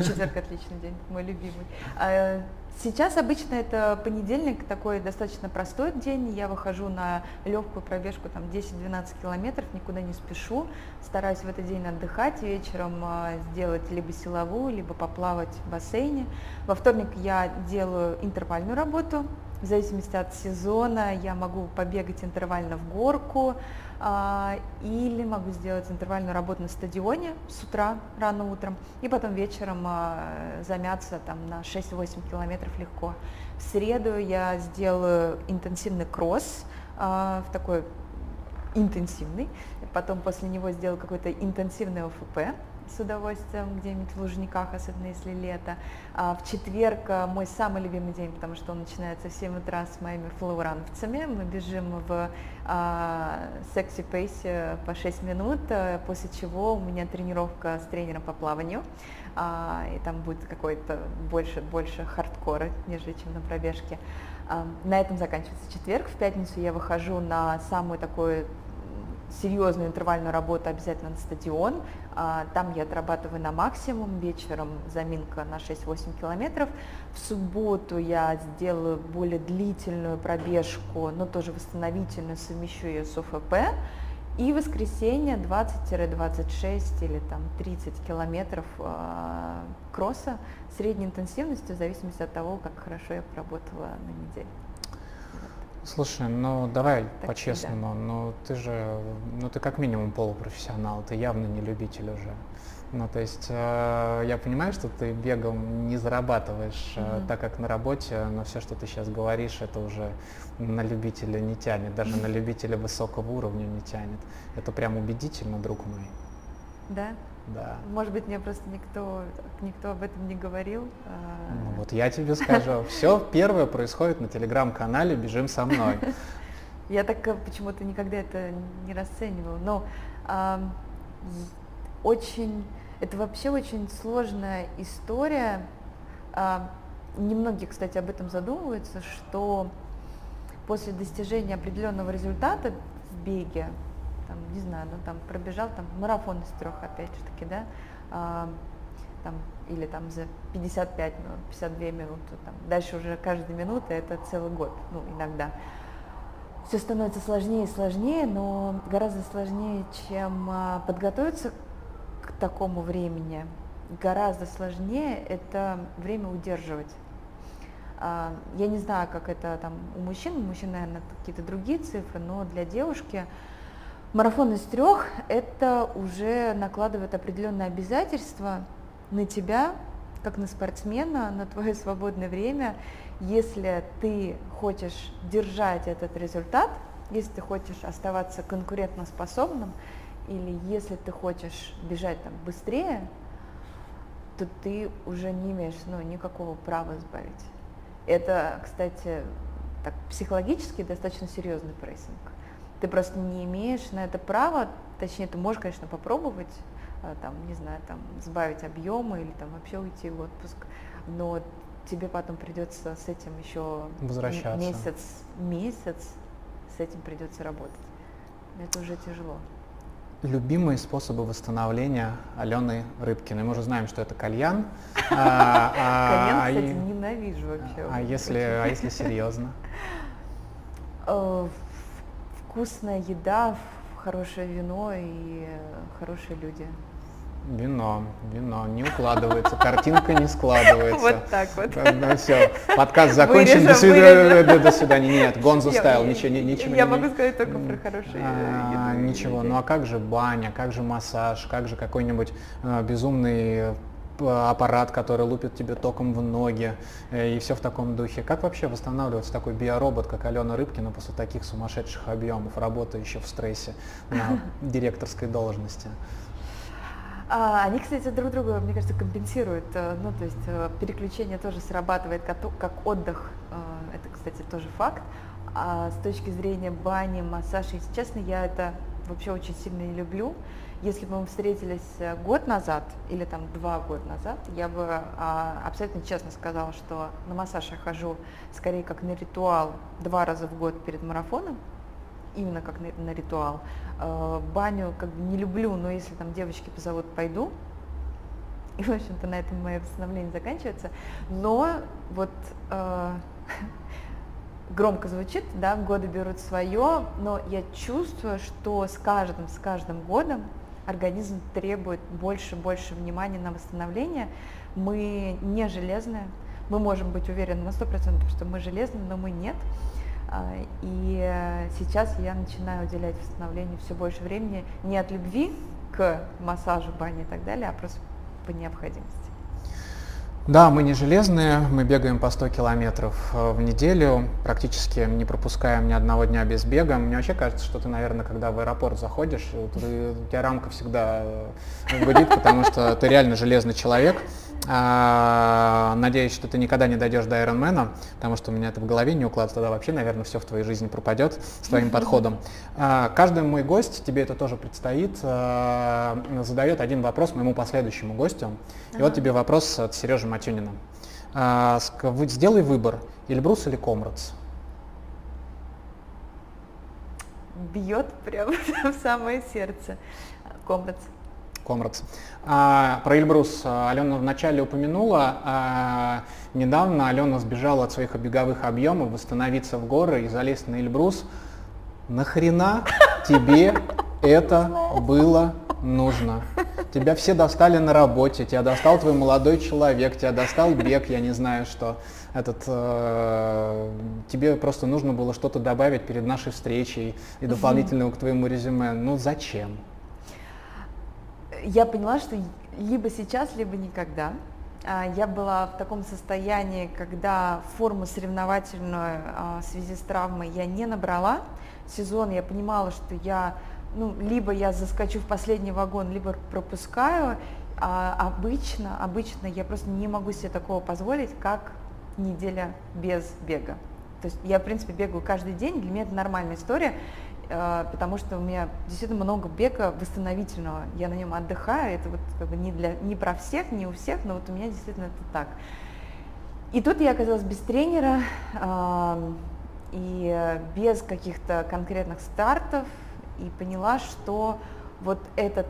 [SPEAKER 2] Четверг отличный день, мой любимый. А, Сейчас обычно это понедельник, такой достаточно простой день. Я выхожу на легкую пробежку, там 10-12 километров, никуда не спешу. Стараюсь в этот день отдыхать, вечером сделать либо силовую, либо поплавать в бассейне. Во вторник я делаю интервальную работу. В зависимости от сезона я могу побегать интервально в горку, а, или могу сделать интервальную работу на стадионе с утра, рано утром, и потом вечером а, замяться там на 6-8 километров легко. В среду я сделаю интенсивный кросс, а, в такой интенсивный, потом после него сделаю какой-то интенсивный ОФП, с удовольствием где-нибудь в Лужниках, особенно если лето. А в четверг а, мой самый любимый день, потому что он начинается в 7 утра с моими флоурановцами. Мы бежим в а, секси-пейсе по 6 минут, а, после чего у меня тренировка с тренером по плаванию. А, и там будет какой-то больше, больше хардкора, нежели чем на пробежке. А, на этом заканчивается четверг. В пятницу я выхожу на самую такую серьезную интервальную работу обязательно на стадион. А, там я отрабатываю на максимум, вечером заминка на 6-8 километров. В субботу я сделаю более длительную пробежку, но тоже восстановительную, совмещу ее с ОФП. И воскресенье 20-26 или там 30 километров э, кросса средней интенсивности в зависимости от того, как хорошо я поработала на неделе.
[SPEAKER 1] Слушай, ну давай по-честному, ну ты же, ну ты как минимум полупрофессионал, ты явно не любитель уже. Ну то есть э, я понимаю, что ты бегом не зарабатываешь, mm-hmm. так как на работе, но все, что ты сейчас говоришь, это уже на любителя не тянет, даже mm-hmm. на любителя высокого уровня не тянет. Это прям убедительно, друг мой.
[SPEAKER 2] Да?
[SPEAKER 1] Да.
[SPEAKER 2] Может быть, мне просто никто, никто об этом не говорил.
[SPEAKER 1] А. Ну, вот я тебе скажу. Все первое происходит на телеграм-канале «Бежим со мной».
[SPEAKER 2] Я так э, почему-то никогда это не расценивала. Но очень, это вообще очень сложная история. А, немногие, кстати, об этом задумываются, что после достижения определенного результата в беге, там, не знаю, ну там пробежал там марафон из трех, опять же таки, да, а, там, или там за 55 минут, 52 минуты, там, дальше уже каждая минута это целый год, ну, иногда. Все становится сложнее и сложнее, но гораздо сложнее, чем а, подготовиться к такому времени. Гораздо сложнее это время удерживать. А, я не знаю, как это там у мужчин, у мужчин, наверное, какие-то другие цифры, но для девушки Марафон из трех – это уже накладывает определенные обязательства на тебя, как на спортсмена, на твое свободное время. Если ты хочешь держать этот результат, если ты хочешь оставаться конкурентоспособным, или если ты хочешь бежать там быстрее, то ты уже не имеешь ну, никакого права сбавить. Это, кстати, так, психологически достаточно серьезный прессинг. Ты просто не имеешь на это права, точнее, ты можешь, конечно, попробовать, а, там, не знаю, там, сбавить объемы или там вообще уйти в отпуск, но тебе потом придется с этим еще
[SPEAKER 1] Возвращаться.
[SPEAKER 2] месяц, месяц с этим придется работать. Это уже тяжело.
[SPEAKER 1] Любимые способы восстановления Алены Рыбкиной. Мы уже знаем, что это кальян. А,
[SPEAKER 2] а, кальян, кстати, ненавижу вообще.
[SPEAKER 1] А если, а если серьезно?
[SPEAKER 2] Э, вкусная еда, хорошее вино и хорошие люди.
[SPEAKER 1] Вино, вино, не укладывается, картинка не складывается.
[SPEAKER 2] Вот так вот.
[SPEAKER 1] Ну все, подкаст закончен, до свидания. До свидания. Нет, Гонзо ставил, ничего, ничего.
[SPEAKER 2] Я могу сказать только про хорошие а,
[SPEAKER 1] Ничего, ну а как же баня, как же массаж, как же какой-нибудь а, безумный аппарат, который лупит тебе током в ноги э, и все в таком духе. Как вообще восстанавливается такой биоробот, как Алена Рыбкина после таких сумасшедших объемов, работающих в стрессе на директорской должности?
[SPEAKER 2] А, они, кстати, друг друга, мне кажется, компенсируют. Э, ну, то есть э, переключение тоже срабатывает как отдых. Это, кстати, тоже факт. А с точки зрения бани, массажа, если честно, я это вообще очень сильно не люблю. Если бы мы встретились э, год назад или там два года назад, я бы а, абсолютно честно сказала, что на массаж я хожу скорее как на ритуал два раза в год перед марафоном, именно как на, на ритуал. Э, баню как бы не люблю, но если там девочки позовут, пойду. И, в общем-то, на этом мое восстановление заканчивается. Но вот э, громко звучит, да, годы берут свое, но я чувствую, что с каждым, с каждым годом организм требует больше, больше внимания на восстановление. Мы не железные, мы можем быть уверены на 100%, что мы железные, но мы нет. А, и сейчас я начинаю уделять восстановлению все больше времени не от любви к массажу, бане и так далее, а просто по необходимости.
[SPEAKER 1] Да, мы не железные, мы бегаем по 100 километров э, в неделю, практически не пропускаем ни одного дня без бега. Мне вообще кажется, что ты, наверное, когда в аэропорт заходишь, ты, у тебя рамка всегда э, гудит, потому что ты реально железный человек. А, надеюсь, что ты никогда не дойдешь до Ironman, потому что у меня это в голове не укладывается, тогда вообще, наверное, все в твоей жизни пропадет с твоим подходом. А, каждый мой гость, тебе это тоже предстоит, а, задает один вопрос моему последующему гостю. И вот тебе вопрос от Сережи Матюнина. Сделай выбор, Эльбрус или Комрадс?
[SPEAKER 2] Бьет прямо в самое сердце. Комрадс.
[SPEAKER 1] Комрадс. А, про Эльбрус Алена вначале упомянула. А, недавно Алена сбежала от своих беговых объемов, восстановиться в горы и залезть на Эльбрус. Нахрена тебе это было нужно? Тебя все достали на работе, тебя достал твой молодой человек, тебя достал бег, я не знаю что. Этот, э, тебе просто нужно было что-то добавить перед нашей встречей и дополнительного к твоему резюме. Ну зачем?
[SPEAKER 2] Я поняла, что либо сейчас, либо никогда. А, я была в таком состоянии, когда форму соревновательную а, в связи с травмой я не набрала. Сезон я понимала, что я, ну, либо я заскочу в последний вагон, либо пропускаю. А обычно, обычно я просто не могу себе такого позволить, как неделя без бега. То есть я, в принципе, бегаю каждый день, для меня это нормальная история. А, потому что у меня действительно много бега восстановительного, я на нем отдыхаю, это вот как бы не, для, не про всех, не у всех, но вот у меня действительно это так. И тут я оказалась без тренера и без каких-то конкретных стартов, и поняла, что вот это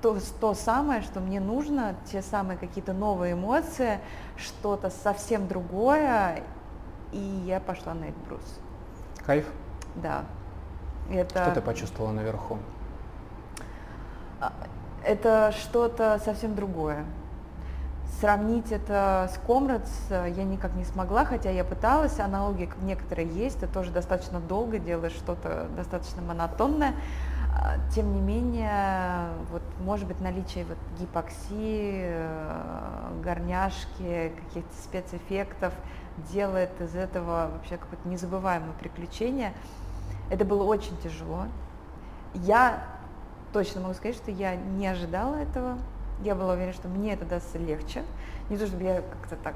[SPEAKER 2] то, то самое, что мне нужно, те самые какие-то новые эмоции, что-то совсем другое, и я пошла на Эльбрус.
[SPEAKER 1] Кайф?
[SPEAKER 2] Да.
[SPEAKER 1] Это... Что ты почувствовала наверху?
[SPEAKER 2] А, это что-то совсем другое. Сравнить это с Комрадс я никак не смогла, хотя я пыталась, аналогии некоторые есть, ты тоже достаточно долго делаешь что-то достаточно монотонное. А, тем не менее, вот, может быть, наличие вот, гипоксии, э, горняшки, каких-то спецэффектов делает из этого вообще какое-то незабываемое приключение. Это было очень тяжело. Я точно могу сказать, что я не ожидала этого. Я была уверена, что мне это дастся легче. Не то, чтобы я как-то так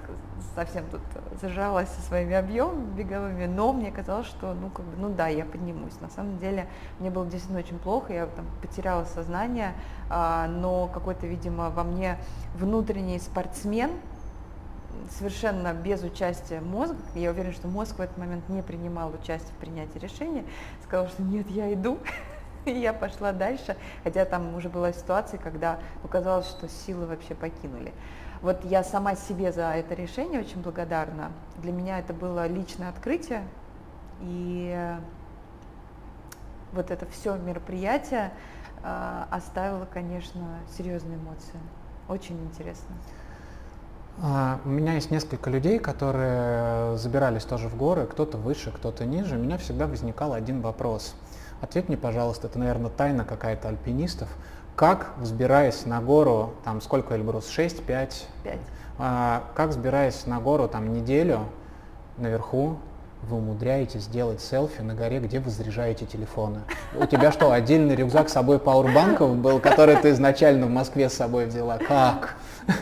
[SPEAKER 2] совсем тут зажалась со своими объемами беговыми, но мне казалось, что, ну, как бы, ну да, я поднимусь. На самом деле, мне было действительно очень плохо, я там потеряла сознание, а, но какой-то, видимо, во мне внутренний спортсмен, совершенно без участия мозга, я уверена, что мозг в этот момент не принимал участие в принятии решения, сказал, что нет, я иду, и я пошла дальше, хотя там уже была ситуация, когда показалось, что силы вообще покинули. Вот я сама себе за это решение очень благодарна. Для меня это было личное открытие, и вот это все мероприятие э, оставило, конечно, серьезные эмоции. Очень интересно.
[SPEAKER 1] А, у меня есть несколько людей, которые забирались тоже в горы, кто-то выше, кто-то ниже. У меня всегда возникал один вопрос. Ответь мне, пожалуйста, это, наверное, тайна какая-то альпинистов. Как, взбираясь на гору, там сколько Эльбрус, 6, 5?
[SPEAKER 2] 5.
[SPEAKER 1] А, как, взбираясь на гору там неделю наверху, вы умудряетесь сделать селфи на горе, где вы заряжаете телефоны. У тебя что, отдельный рюкзак с собой пауэрбанков был, который ты изначально в Москве с собой взяла? Как?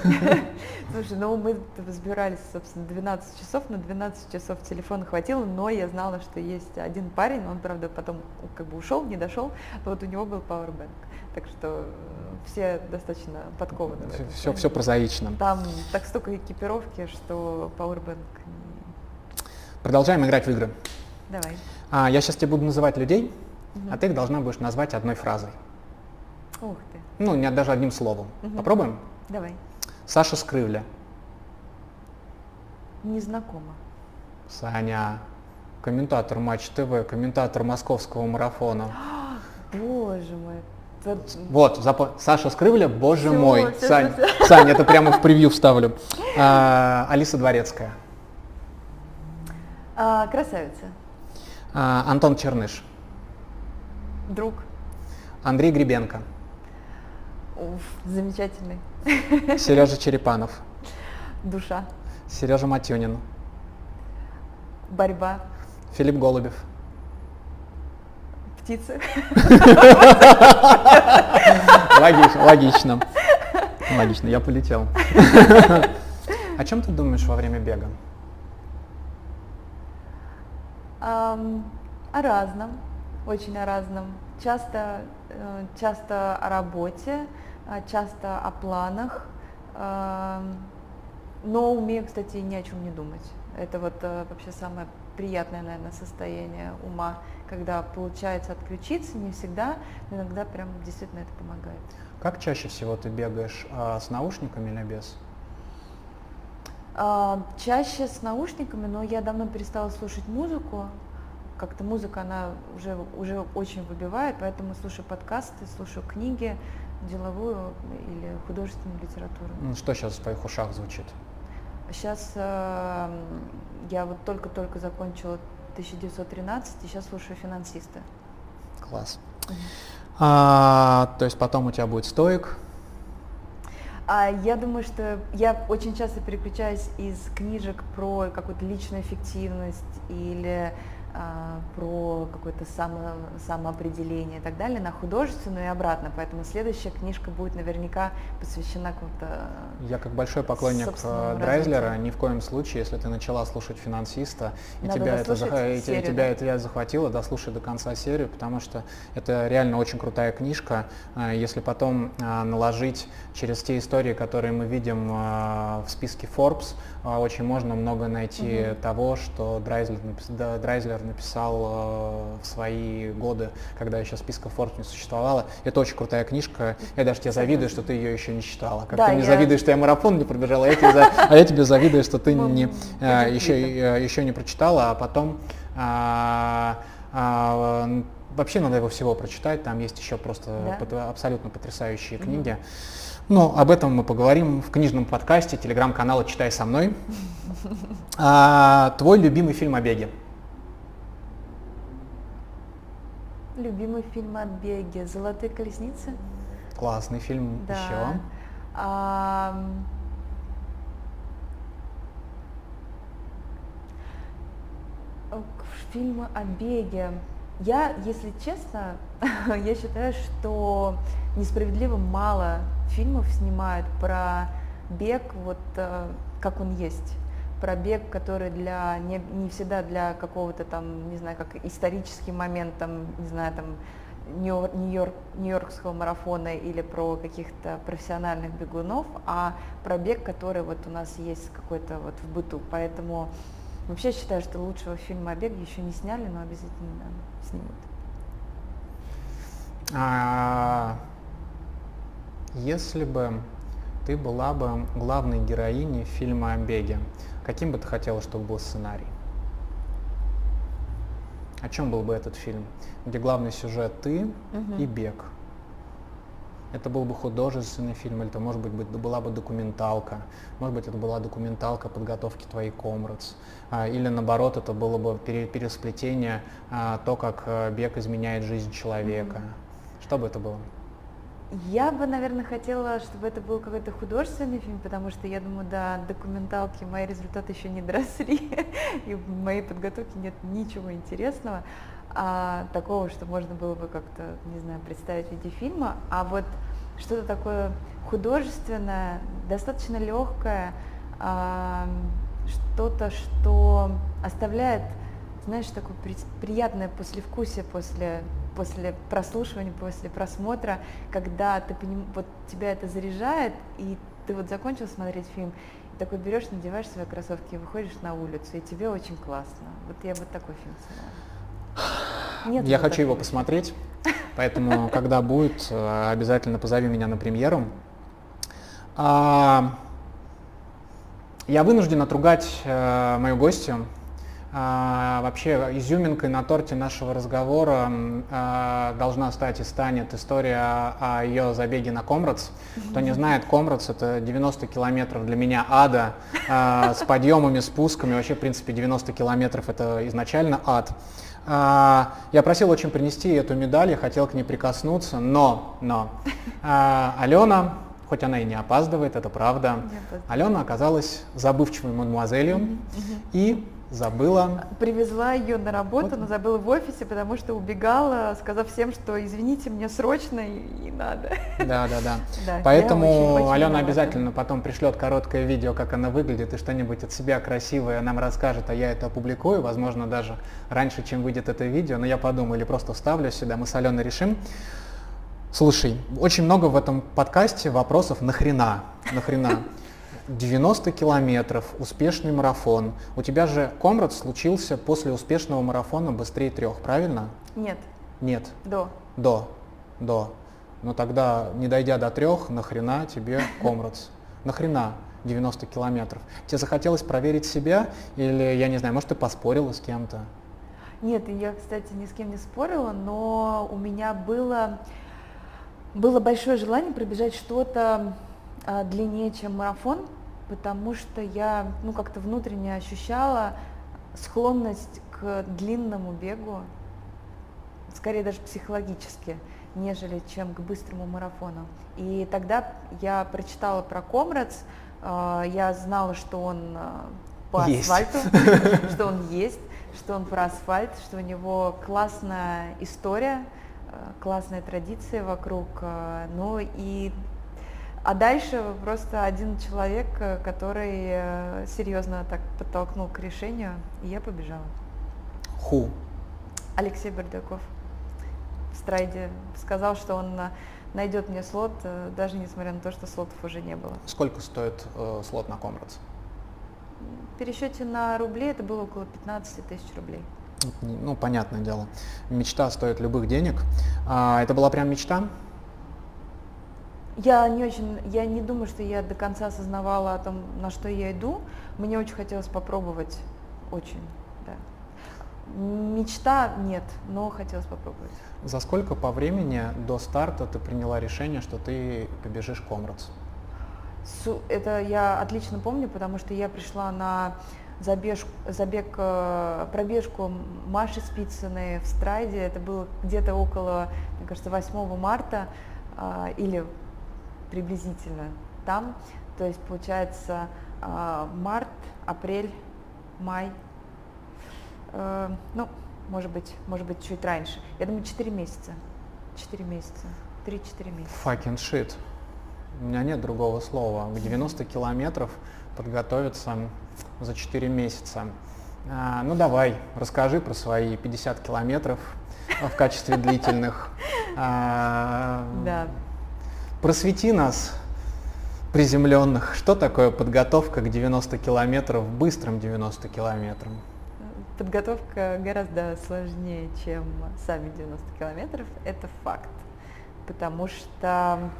[SPEAKER 2] Слушай, ну мы разбирались, собственно, 12 часов, на 12 часов телефона хватило, но я знала, что есть один парень, он, правда, потом как бы ушел, не дошел, вот у него был powerbank. Так что э, все достаточно подкованы.
[SPEAKER 1] Все, все, прозаично.
[SPEAKER 2] Там так столько экипировки, что powerbank
[SPEAKER 1] Продолжаем играть в игры.
[SPEAKER 2] Давай.
[SPEAKER 1] А, я сейчас тебе буду называть людей, угу. а ты их должна будешь назвать одной фразой.
[SPEAKER 2] Ух ты.
[SPEAKER 1] Ну, не даже одним словом. Угу. Попробуем?
[SPEAKER 2] Давай.
[SPEAKER 1] Саша Скрывля.
[SPEAKER 2] Незнакомо.
[SPEAKER 1] Саня. Комментатор Матч ТВ, комментатор московского марафона.
[SPEAKER 2] Боже мой.
[SPEAKER 1] Вот, запо- Саша Скрывля, боже
[SPEAKER 2] Всё,
[SPEAKER 1] мой.
[SPEAKER 2] всё,
[SPEAKER 1] Сань,
[SPEAKER 2] всё,
[SPEAKER 1] Сань, это прямо в превью вставлю. А, Алиса Дворецкая.
[SPEAKER 2] А, красавица.
[SPEAKER 1] А, Антон Черныш.
[SPEAKER 2] Друг.
[SPEAKER 1] Андрей Гребенко.
[SPEAKER 2] Уф, замечательный.
[SPEAKER 1] Сережа Черепанов.
[SPEAKER 2] Душа.
[SPEAKER 1] Сережа Матюнин.
[SPEAKER 2] Борьба.
[SPEAKER 1] Филипп Голубев.
[SPEAKER 2] Птицы.
[SPEAKER 1] Логично, логично. Логично, я полетел. О чем ты думаешь во время бега?
[SPEAKER 2] О разном, очень о разном. Часто, э, часто о работе, а, часто о планах. Но умею, кстати, ни о чем не думать. Это вот э, вообще самое приятное, наверное, состояние ума, когда получается отключиться, не всегда, но иногда прям действительно это помогает.
[SPEAKER 1] Как чаще всего ты бегаешь а, с наушниками или без?
[SPEAKER 2] А, Чаще с наушниками, но я давно перестала слушать музыку. Как-то музыка, она уже, уже очень выбивает, поэтому слушаю подкасты, слушаю книги, деловую или художественную литературу.
[SPEAKER 1] М, Что сейчас в твоих ушах звучит?
[SPEAKER 2] Сейчас я вот только-только закончила 1913 и сейчас слушаю финансиста.
[SPEAKER 1] Класс. А, то есть потом у тебя будет стоик.
[SPEAKER 2] А я думаю, что я очень часто переключаюсь из книжек про какую-то личную эффективность или про какое-то само, самоопределение и так далее на художественную и обратно. Поэтому следующая книжка будет наверняка посвящена какому-то...
[SPEAKER 1] Я как большой поклонник
[SPEAKER 2] Собственному
[SPEAKER 1] э, Драйзлера,
[SPEAKER 2] развитию.
[SPEAKER 1] ни в коем случае, если ты начала слушать финансиста, и
[SPEAKER 2] Надо
[SPEAKER 1] тебя это, и
[SPEAKER 2] серию,
[SPEAKER 1] тебя
[SPEAKER 2] да?
[SPEAKER 1] это захватило, дослушай до конца серию, потому что это реально очень крутая книжка. Э, Если потом э, наложить через те истории, которые мы видим в списке Forbes, очень можно много найти
[SPEAKER 2] Мгм.
[SPEAKER 1] того, что Драйзлер, Драйзлер написал э, в свои годы, когда еще списка Forbes не существовало. Это очень крутая книжка. Я даже тебе завидую, что ты ее еще не читала. Как
[SPEAKER 2] Да,
[SPEAKER 1] ты мне
[SPEAKER 2] я-
[SPEAKER 1] завидуешь, что я марафон не пробежала, а я тебе, за- а я тебе завидую, что ты не,
[SPEAKER 2] будет
[SPEAKER 1] э, еще, э, еще не прочитала, а потом а, а, вообще надо его всего прочитать. Там есть еще просто
[SPEAKER 2] Да?
[SPEAKER 1] абсолютно потрясающие книги. Ну, об этом мы поговорим в книжном подкасте телеграм-канала «Читай со мной». А, твой любимый фильм о беге?
[SPEAKER 2] Любимый фильм от Беги «Золотые колесницы».
[SPEAKER 1] Классный фильм
[SPEAKER 2] Да.
[SPEAKER 1] еще.
[SPEAKER 2] К- Фильмы о беге. Я, если честно, я считаю, что несправедливо мало фильмов снимают про бег, вот э, как он есть. Про бег, который для не, не всегда для какого-то там, не знаю, как исторический момент, там, не знаю, там Нью- Нью-Йорк, Нью-Йоркского марафона или про каких-то профессиональных бегунов, а про бег, который вот у нас есть какой-то вот в быту. Поэтому вообще считаю, что лучшего фильма о беге еще не сняли, но обязательно снимут.
[SPEAKER 1] А, если бы ты была бы главной героиней фильма о беге, каким бы ты хотела, чтобы был сценарий? О чем был бы этот фильм? Где главный сюжет ты
[SPEAKER 2] Мгм.
[SPEAKER 1] и бег. Это был бы художественный фильм, или это, может быть, была бы документалка. Может быть, это была документалка подготовки твоей комрадс. А, Или наоборот, это было бы пере- пересплетение, а, то, как э, бег изменяет жизнь человека. Что бы это было?
[SPEAKER 2] Я бы, наверное, хотела, чтобы это был какой-то художественный фильм, потому что я думаю, до документалки мои результаты еще не доросли, и в моей подготовке нет ничего интересного, а такого, что можно было бы как-то, не знаю, представить в виде фильма. А вот что-то такое художественное, достаточно легкое, а, что-то, что оставляет, знаешь, такое при- приятное послевкусие после, после прослушивания, после просмотра, когда ты поним- вот тебя это заряжает, и ты вот закончил смотреть фильм, и такой берешь, надеваешь свои кроссовки и выходишь на улицу, и тебе очень классно. Вот я вот такой фильм сняла. Нет
[SPEAKER 1] Я хочу его
[SPEAKER 2] такого.
[SPEAKER 1] посмотреть, поэтому, когда будет, э, обязательно позови меня на премьеру. А, Я вынужден отругать э, мою гостью. А, вообще изюминкой на торте нашего разговора а, должна стать и станет история о ее забеге на Комрадс. Кто не знает, Комрадс это 90 километров для меня ада а, с подъемами, спусками. Вообще, в принципе, 90 километров это изначально ад. Я просил очень принести эту медаль, я хотел к ней прикоснуться, но, но Алена, хоть она и не опаздывает, это правда, Алена оказалась забывчивой мадемуазелью и забыла.
[SPEAKER 2] Привезла ее на работу, вот. но забыла в офисе, потому что убегала, сказав всем, что извините, мне срочно и, и надо.
[SPEAKER 1] Да, да, да. да Поэтому очень, очень Алена обязательно потом пришлет короткое видео, как она выглядит, и что-нибудь от себя красивое нам расскажет, а я это опубликую, возможно, даже раньше, чем выйдет это видео, но я подумаю, или просто вставлю сюда, мы с Аленой решим. Слушай, очень много в этом подкасте вопросов нахрена, нахрена. 90 километров, успешный марафон. У тебя же Комрад случился после успешного марафона быстрее трех, правильно?
[SPEAKER 2] Нет.
[SPEAKER 1] Нет.
[SPEAKER 2] До.
[SPEAKER 1] До. До. Но тогда, не дойдя до трех, нахрена тебе Комрадс? Нахрена 90 километров? Тебе захотелось проверить себя или, я не знаю, может, ты поспорила с кем-то?
[SPEAKER 2] Нет, я, кстати, ни с кем не спорила, но у меня было, было большое желание пробежать что-то а, длиннее, чем марафон потому что я ну, как-то внутренне ощущала склонность к длинному бегу, скорее даже психологически, нежели чем к быстрому марафону. И тогда я прочитала про Комрадс, а, я знала, что он а, по есть. асфальту, что он есть, что он про асфальт, что у него классная история, а, классная традиция вокруг. Ну и а дальше просто один человек, э, который э, серьезно так подтолкнул к решению, и я побежала.
[SPEAKER 1] Ху?
[SPEAKER 2] Алексей Бардаков в страйде сказал, что он э, найдет мне слот, даже несмотря на то, что слотов уже не было.
[SPEAKER 1] Сколько стоит э, слот на Комрадс?
[SPEAKER 2] В пересчете на рубли это было около 15 тысяч рублей.
[SPEAKER 1] Ну, понятное дело. Мечта стоит любых денег. А, это была прям мечта?
[SPEAKER 2] Я не очень, я не думаю, что я до конца осознавала о том, на что я иду. Мне очень хотелось попробовать, очень, да. Мечта нет, но хотелось попробовать.
[SPEAKER 1] За сколько по времени до старта ты приняла решение, что ты побежишь Комрадс?
[SPEAKER 2] Это я отлично помню, потому что я пришла на забег, забег э, пробежку Маши Спицыной в Страйде. Это было где-то около, мне кажется, 8 марта а, или приблизительно там. То есть получается а, март, апрель, май, э, ну, может быть, может быть, чуть раньше. Я думаю, 4 месяца. 4 месяца. 3-4 месяца.
[SPEAKER 1] Fucking shit. У меня нет другого слова. К 90 километров подготовиться за 4 месяца. А, ну давай, расскажи про свои 50 километров в качестве длительных.
[SPEAKER 2] А, да.
[SPEAKER 1] Просвети нас, приземленных, что такое подготовка к 90 километров, быстрым 90 километрам?
[SPEAKER 2] Подготовка гораздо сложнее, чем сами 90 километров, это факт. Потому что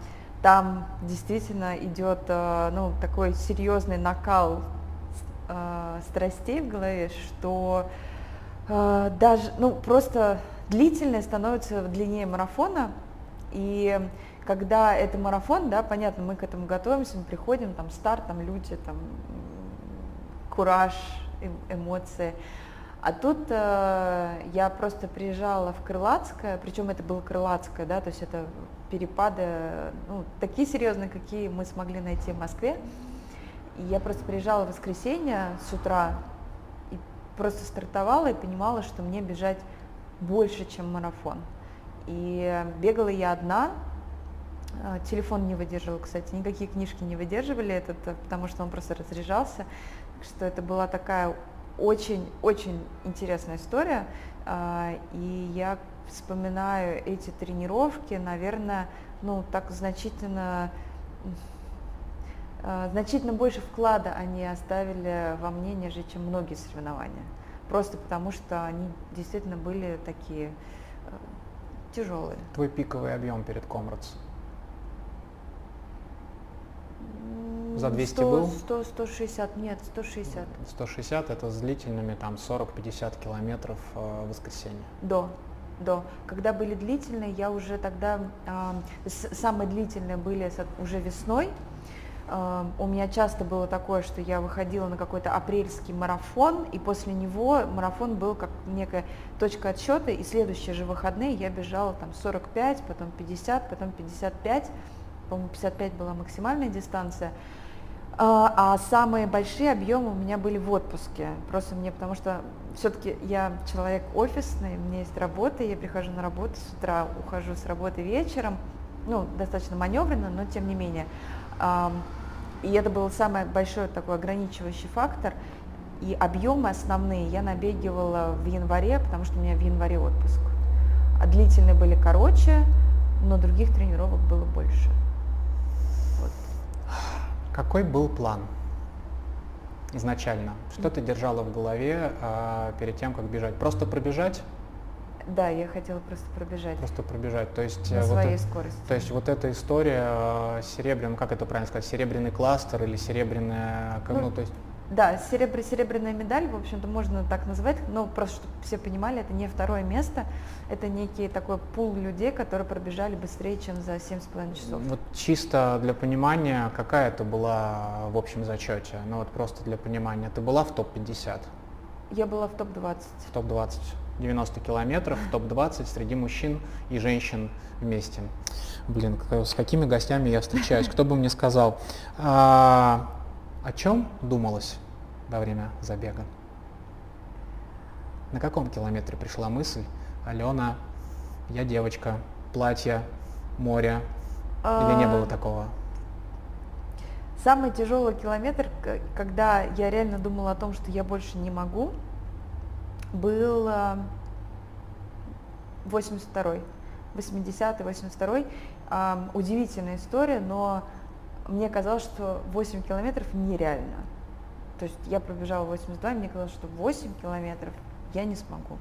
[SPEAKER 2] там действительно идет э, ну, такой серьезный накал э, страстей в голове, что э, даже, ну, просто длительное становится длиннее марафона, и когда это марафон, да, понятно, мы к этому готовимся, мы приходим, там старт, там люди, там кураж, эмоции. А тут э, я просто приезжала в Крылатское, причем это было Крылатское, да, то есть это перепады, ну, такие серьезные, какие мы смогли найти в Москве. И я просто приезжала в воскресенье с утра и просто стартовала и понимала, что мне бежать больше, чем марафон. И бегала я одна, телефон не выдерживал, кстати, никакие книжки не выдерживали этот, э, потому что он просто разряжался. Так что это была такая очень-очень интересная история. А, и я вспоминаю эти тренировки, наверное, ну, так значительно а, значительно больше вклада они оставили во мне, нежели чем многие соревнования. Просто потому что они действительно были такие э, тяжелые.
[SPEAKER 1] Твой пиковый объем перед Комрадс? За 200
[SPEAKER 2] 100,
[SPEAKER 1] был?
[SPEAKER 2] 100, 160, нет, 160.
[SPEAKER 1] 160 это с длительными там 40-50 километров э, в воскресенье.
[SPEAKER 2] До, до. Когда были длительные, я уже тогда, с- самые длительные были уже весной. А, У меня часто было такое, что я выходила на какой-то апрельский марафон, и после него марафон был как некая точка отсчета, и следующие же выходные я бежала там 45, потом 50, потом 55, по-моему, 55 была максимальная дистанция. А, а самые большие объемы у меня были в отпуске. Просто мне, потому что все-таки я человек офисный, у меня есть работа, я прихожу на работу с утра, ухожу с работы вечером, ну, достаточно маневренно, но тем не менее. И это был самый большой такой ограничивающий фактор. И объемы основные я набегивала в январе, потому что у меня в январе отпуск. А длительные были короче, но других тренировок было больше.
[SPEAKER 1] Какой был план изначально? Что ты держала в голове а, перед тем, как бежать? Просто пробежать?
[SPEAKER 2] Да, я хотела просто пробежать
[SPEAKER 1] Просто пробежать. То есть,
[SPEAKER 2] на
[SPEAKER 1] э, вот
[SPEAKER 2] своей
[SPEAKER 1] э-
[SPEAKER 2] скорости.
[SPEAKER 1] то есть вот эта история э, серебряным, как это правильно сказать, серебряный кластер или серебряная,
[SPEAKER 2] Ну,
[SPEAKER 1] ну, то есть
[SPEAKER 2] Да, серебр, серебряная медаль, в общем-то, можно так назвать, но просто чтобы все понимали, это не второе место, это некий такой пул людей, которые пробежали быстрее, чем за 7,5 часов.
[SPEAKER 1] Вот чисто для понимания, какая это была в общем зачете? Ну вот просто для понимания. Ты была в топ-50,
[SPEAKER 2] Я была в топ-20.
[SPEAKER 1] в топ-20, 90 километров, в топ-20 среди мужчин и женщин вместе. Блин, с какими гостями я встречаюсь, кто бы мне сказал. А, о чем думалось во время забега? На каком километре пришла мысль, Алена, я девочка, платье, море, или не
[SPEAKER 2] А,
[SPEAKER 1] было такого?
[SPEAKER 2] Самый тяжелый километр, когда я реально думала о том, что я больше не могу, был а, 82-й, 80-й, 82-й. Ам, Удивительная история, но мне казалось, что 8 километров нереально. То есть я пробежала 82, и мне казалось, что 8 километров я не смогу.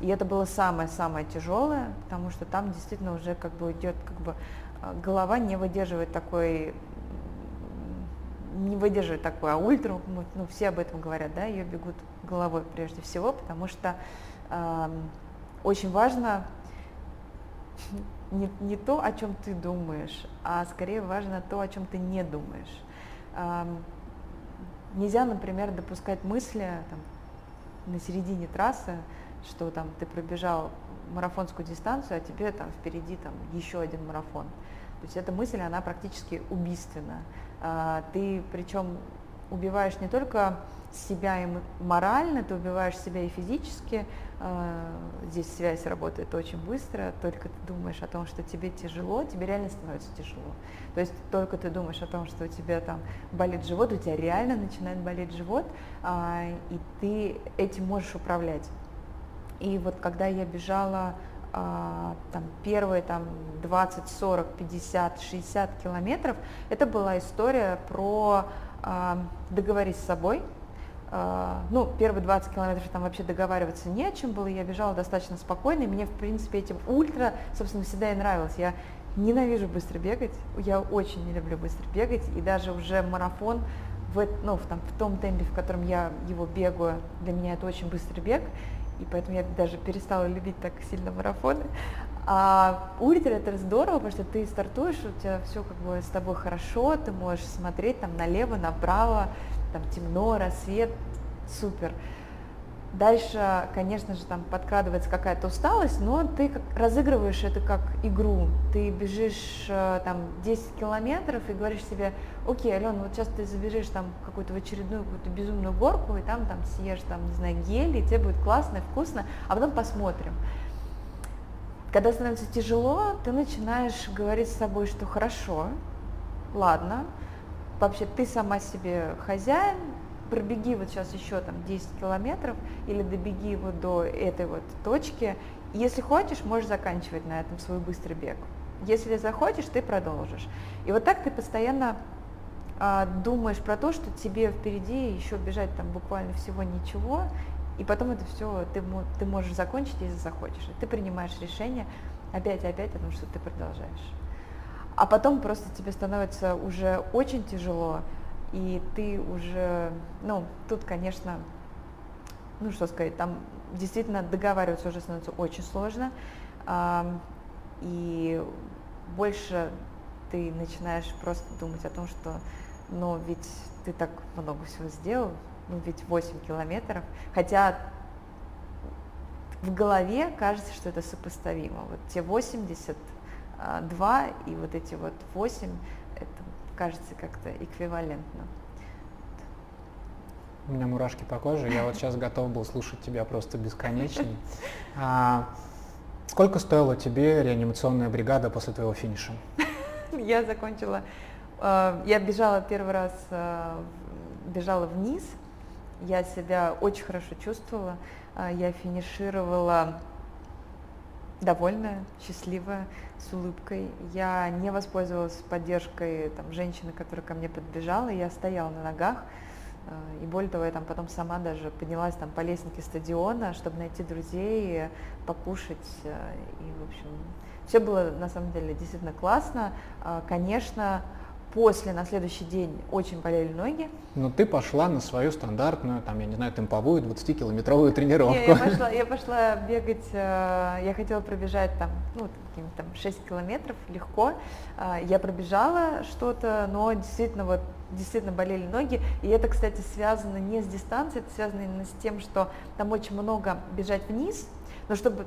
[SPEAKER 2] И это было самое-самое тяжелое, потому что там действительно уже как бы идет как бы а, голова не выдерживает такой не выдерживает такой, а ультра, ну, все об этом говорят, да, ее бегут головой прежде всего, потому что ам, очень важно не, не то, о чем ты думаешь, а скорее важно то, о чем ты не думаешь. Ам, нельзя, например, допускать мысли там, на середине трассы, что там ты пробежал марафонскую дистанцию, а тебе там впереди там еще один марафон. То есть эта мысль, она практически убийственна. А, Ты причем убиваешь не только себя и морально, ты убиваешь себя и физически. А, Здесь связь работает очень быстро, только ты думаешь о том, что тебе тяжело, тебе реально становится тяжело. То есть только ты думаешь о том, что у тебя там болит живот, у тебя реально начинает болеть живот, а, и ты этим можешь управлять. И вот когда я бежала а, там первые там 20, 40, 50, 60 километров, это была история про договорись с собой. А, ну, первые 20 километров там вообще договариваться не о чем было, я бежала достаточно спокойно, и мне, в принципе, этим ультра, собственно, всегда и нравилось. Я ненавижу быстро бегать, я очень не люблю быстро бегать, и даже уже марафон в, ну, в, там, в том темпе, в котором я его бегаю, для меня это очень быстрый бег, и поэтому я даже перестала любить так сильно марафоны. А ультра это здорово, потому что ты стартуешь, у тебя все как бы с тобой хорошо, ты можешь смотреть там налево, направо, там темно, рассвет, супер. Дальше, конечно же, там подкрадывается какая-то усталость, но ты как разыгрываешь это как игру. Ты бежишь э, там 10 километров и говоришь себе, окей, Алена, вот сейчас ты забежишь там какую-то в очередную какую-то безумную горку, и там, там съешь, там, не знаю, гель, и тебе будет классно, вкусно, а потом посмотрим. Когда становится тяжело, ты начинаешь говорить с собой, что хорошо, ладно, вообще ты сама себе хозяин, пробеги вот сейчас еще там 10 километров или добеги его до этой вот точки. Если хочешь, можешь заканчивать на этом свой быстрый бег. Если захочешь, ты продолжишь. И вот так ты постоянно а, думаешь про то, что тебе впереди еще бежать там буквально всего ничего, и потом это все ты, ты можешь закончить, если захочешь. И ты принимаешь решение опять и опять о том, что ты продолжаешь. А потом просто тебе становится уже очень тяжело, и ты уже, ну, тут, конечно, ну что сказать, там действительно договариваться уже становится очень сложно, и больше ты начинаешь просто думать о том, что, ну, ведь ты так много всего сделал, ну, ведь 8 километров, хотя в голове кажется, что это сопоставимо. Вот те 82 и вот эти вот 8, это кажется как-то эквивалентно.
[SPEAKER 1] У меня мурашки по коже, я вот сейчас готов был слушать тебя просто бесконечно. А, сколько стоила тебе реанимационная бригада после твоего финиша?
[SPEAKER 2] Я закончила, э, я бежала первый раз, э, бежала вниз, я себя очень хорошо чувствовала, э, я финишировала довольная, счастливая, с улыбкой. Я не воспользовалась поддержкой там, женщины, которая ко мне подбежала, я стояла на ногах, и более того, я там потом сама даже поднялась там по лестнике стадиона, чтобы найти друзей, покушать. И, в общем, все было на самом деле действительно классно. А, конечно, после, на следующий день очень болели ноги.
[SPEAKER 1] Но ты пошла на свою стандартную, там, я не знаю, темповую 20-километровую тренировку.
[SPEAKER 2] Не, я, пошла, я пошла бегать, э, я хотела пробежать там, ну, там 6 километров легко. Э, я пробежала что-то, но действительно вот действительно болели ноги. И это, кстати, связано не с дистанцией, это связано именно с тем, что там очень много бежать вниз, но чтобы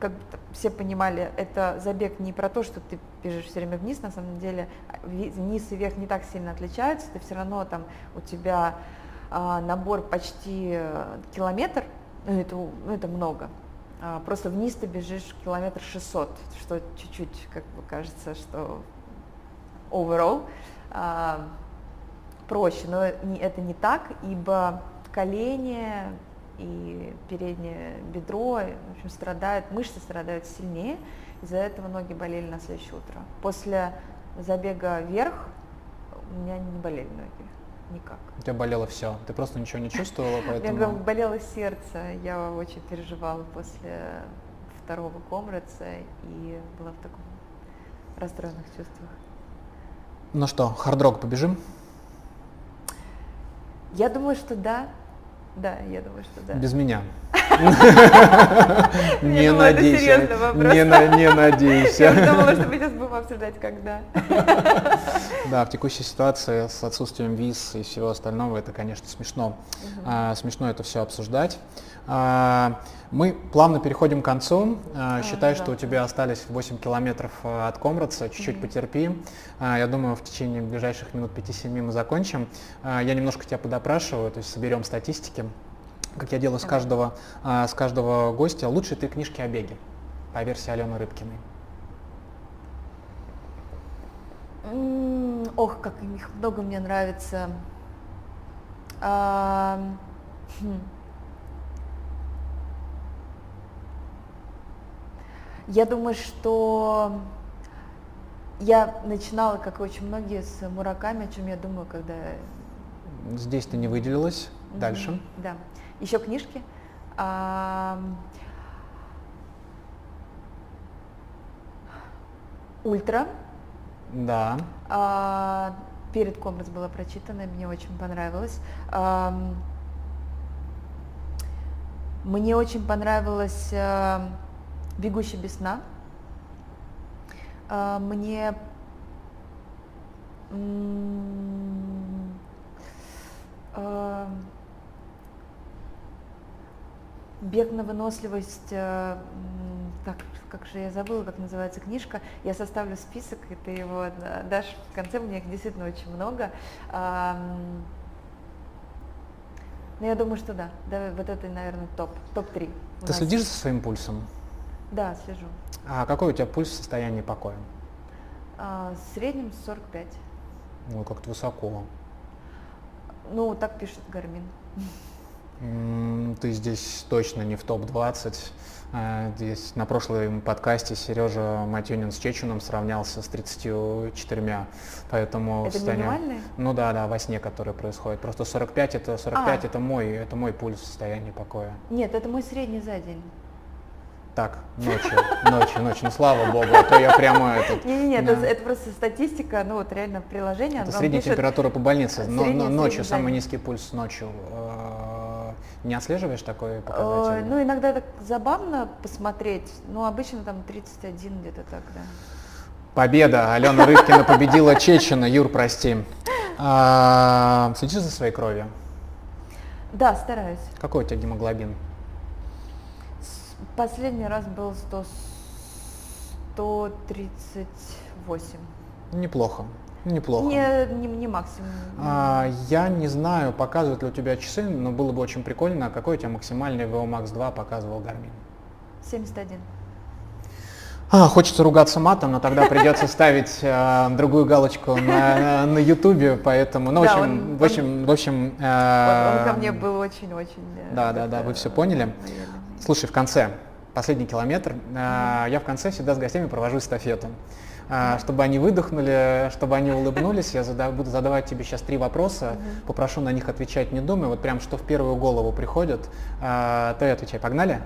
[SPEAKER 2] как все понимали, это забег не про то, что ты бежишь все время вниз, на самом деле вниз и вверх не так сильно отличаются, ты все равно там у тебя а, набор почти э, километр, ну это, ну, это много, а, просто вниз ты бежишь километр 600, что чуть-чуть, как бы кажется, что overall а, проще, но это не так, ибо колени и переднее бедро, в общем, страдают, мышцы страдают сильнее, из-за этого ноги болели на следующее утро. После забега вверх у меня не болели ноги. Никак.
[SPEAKER 1] У тебя болело все, ты просто ничего не чувствовала, поэтому... У меня
[SPEAKER 2] болело сердце, я очень переживала после второго комраца и была в таком расстроенных чувствах.
[SPEAKER 1] Ну что, хардрок побежим?
[SPEAKER 2] Я думаю, что да. Да, я думаю, что да.
[SPEAKER 1] Без меня. Не надейся. Не надейся.
[SPEAKER 2] Я думала, что мы сейчас будем обсуждать, когда.
[SPEAKER 1] Да, в текущей ситуации с отсутствием виз и всего остального, это, конечно, смешно. А, смешно это все обсуждать. А, мы плавно переходим к концу. А, считай, что у тебя остались 8 километров от Комрадса, чуть-чуть потерпи. Я думаю, в течение ближайших минут 5-7 мы закончим. Я немножко тебя подопрашиваю, то есть соберем статистики как я делаю с каждого, с каждого гостя, лучшие три книжки о беге по версии Алены Рыбкиной.
[SPEAKER 2] Ох, как их много мне нравится. А, хм. Я думаю, что я начинала, как и очень многие, с Мураками, о чем я думаю, когда...
[SPEAKER 1] Здесь ты не выделилась. Mm-hmm. Дальше.
[SPEAKER 2] Да. Еще книжки. А... Ультра.
[SPEAKER 1] Да.
[SPEAKER 2] А, перед Комрас было прочитано, мне очень понравилось. А, мне очень понравилось а, «Бегущий без сна». А, мне а, Бег на выносливость, э, так, как же я забыла, как называется книжка, я составлю список, и ты его дашь в конце, мне их действительно очень много. Но я думаю, что да, да вот это, наверное, топ, топ-3.
[SPEAKER 1] Ты следишь за своим пульсом?
[SPEAKER 2] Да, слежу.
[SPEAKER 1] А какой у тебя пульс в состоянии покоя?
[SPEAKER 2] А, в среднем 45.
[SPEAKER 1] Ну, как-то высоко.
[SPEAKER 2] Ну, так пишет Гармин.
[SPEAKER 1] Ты здесь точно не в топ-20. А, здесь на прошлом подкасте Сережа Матюнин с Чечуном сравнялся с 34, поэтому
[SPEAKER 2] это состояние...
[SPEAKER 1] Ну да, да, во сне, который происходит. Просто 45 это 45 а. это мой, это мой пульс в состоянии покоя.
[SPEAKER 2] Нет, это мой средний за день.
[SPEAKER 1] Так, ночью, ночью, ночью, ну слава богу, а то я прямо этот...
[SPEAKER 2] Не-не-не,
[SPEAKER 1] да.
[SPEAKER 2] это, это просто статистика, ну вот реально приложение.
[SPEAKER 1] Это средняя
[SPEAKER 2] пишет-
[SPEAKER 1] температура по больнице, но, но ночью, самый низкий пульс ночью. Э, Не отслеживаешь такой показатель?
[SPEAKER 2] Ну, иногда так забавно посмотреть, но обычно там 31 где-то так, да.
[SPEAKER 1] Победа! Алена Рыбкина победила Чечена. Юр, прости. А, Следишь за своей кровью?
[SPEAKER 2] Да, стараюсь.
[SPEAKER 1] Какой у тебя гемоглобин?
[SPEAKER 2] Последний раз был 100, 138.
[SPEAKER 1] Неплохо. Неплохо.
[SPEAKER 2] Не, не, не максимум.
[SPEAKER 1] А, я не знаю, показывают ли у тебя часы, но было бы очень прикольно, какой у тебя максимальный VO Max 2 показывал Garmin.
[SPEAKER 2] 71.
[SPEAKER 1] А, хочется ругаться матом, но тогда придется ставить э, другую галочку на, на YouTube, поэтому, ну, в
[SPEAKER 2] Да,
[SPEAKER 1] общем,
[SPEAKER 2] он-
[SPEAKER 1] в общем, в общем,
[SPEAKER 2] Он, он
[SPEAKER 1] э,
[SPEAKER 2] ко мне был очень-очень... э,
[SPEAKER 1] да, да, да, вы всё поняли. Слушай, в конце, последний километр, э, я в конце всегда с гостями провожу эстафету. Э, Чтобы они выдохнули, чтобы они улыбнулись, я буду задавать тебе сейчас три вопроса, попрошу на них отвечать не думая, вот прям что в первую голову приходит, э, то и отвечай. Погнали?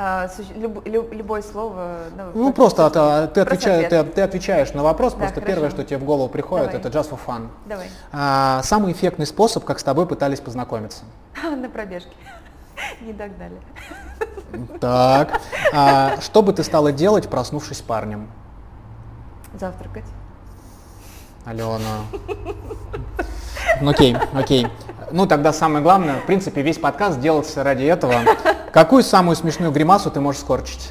[SPEAKER 2] А, суще- люб- люб- любое слово...
[SPEAKER 1] Ну просто от-
[SPEAKER 2] практически.
[SPEAKER 1] а, ты,
[SPEAKER 2] Просто
[SPEAKER 1] отвечаешь, ты, ты отвечаешь на вопрос,
[SPEAKER 2] Да,
[SPEAKER 1] просто
[SPEAKER 2] хорошо.
[SPEAKER 1] первое, что тебе в голову приходит,
[SPEAKER 2] Давай.
[SPEAKER 1] это just for fun.
[SPEAKER 2] Давай.
[SPEAKER 1] А, самый эффектный способ, как с тобой пытались познакомиться.
[SPEAKER 2] На пробежке. Не догнали.
[SPEAKER 1] Так. А, что бы ты стала делать, проснувшись парнем?
[SPEAKER 2] Завтракать.
[SPEAKER 1] Алена. Ну, окей, окей. Ну, тогда самое главное, в принципе, весь подкаст делался ради этого. Какую самую смешную гримасу ты можешь скорчить?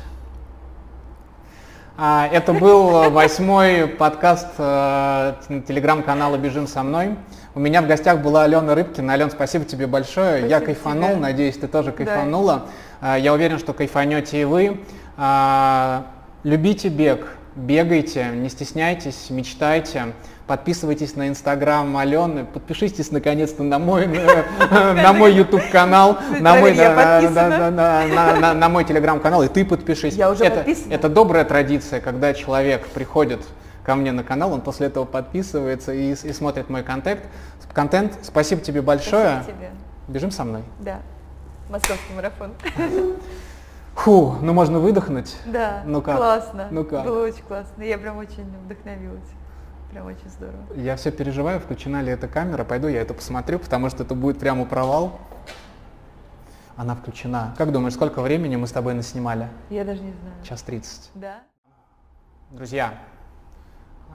[SPEAKER 1] А, это был восьмой подкаст э, телеграм-канала «Бежим со мной». У меня в гостях была Алена Рыбкина. Ален, спасибо тебе большое. Я
[SPEAKER 2] Спасибо
[SPEAKER 1] кайфанул,
[SPEAKER 2] тебе.
[SPEAKER 1] надеюсь, ты тоже кайфанула. А, Я уверен, что кайфанете и вы. А, Любите бег, бегайте, не стесняйтесь, мечтайте. Подписывайтесь на инстаграм Алены, подпишитесь наконец-то на мой, э, на мой YouTube канал, на мой, на- мой телеграм-канал, и ты подпишись.
[SPEAKER 2] Я уже
[SPEAKER 1] это,
[SPEAKER 2] подписана.
[SPEAKER 1] это добрая традиция, когда человек приходит ко мне на канал, он после этого подписывается и, и смотрит мой контент. Контент. Спасибо тебе большое.
[SPEAKER 2] Спасибо тебе.
[SPEAKER 1] Бежим со мной.
[SPEAKER 2] Да. Московский марафон.
[SPEAKER 1] Фу, ну можно выдохнуть.
[SPEAKER 2] Да.
[SPEAKER 1] Ну как?
[SPEAKER 2] Классно.
[SPEAKER 1] Ну как?
[SPEAKER 2] Было очень классно. Я прям очень вдохновилась. Прям очень здорово.
[SPEAKER 1] Я все переживаю, включена ли эта камера. Пойду я это посмотрю, потому что это будет прямо провал. Она включена. Как думаешь, сколько времени мы с тобой наснимали?
[SPEAKER 2] Я даже не знаю.
[SPEAKER 1] Час тридцать.
[SPEAKER 2] Да?
[SPEAKER 1] Друзья,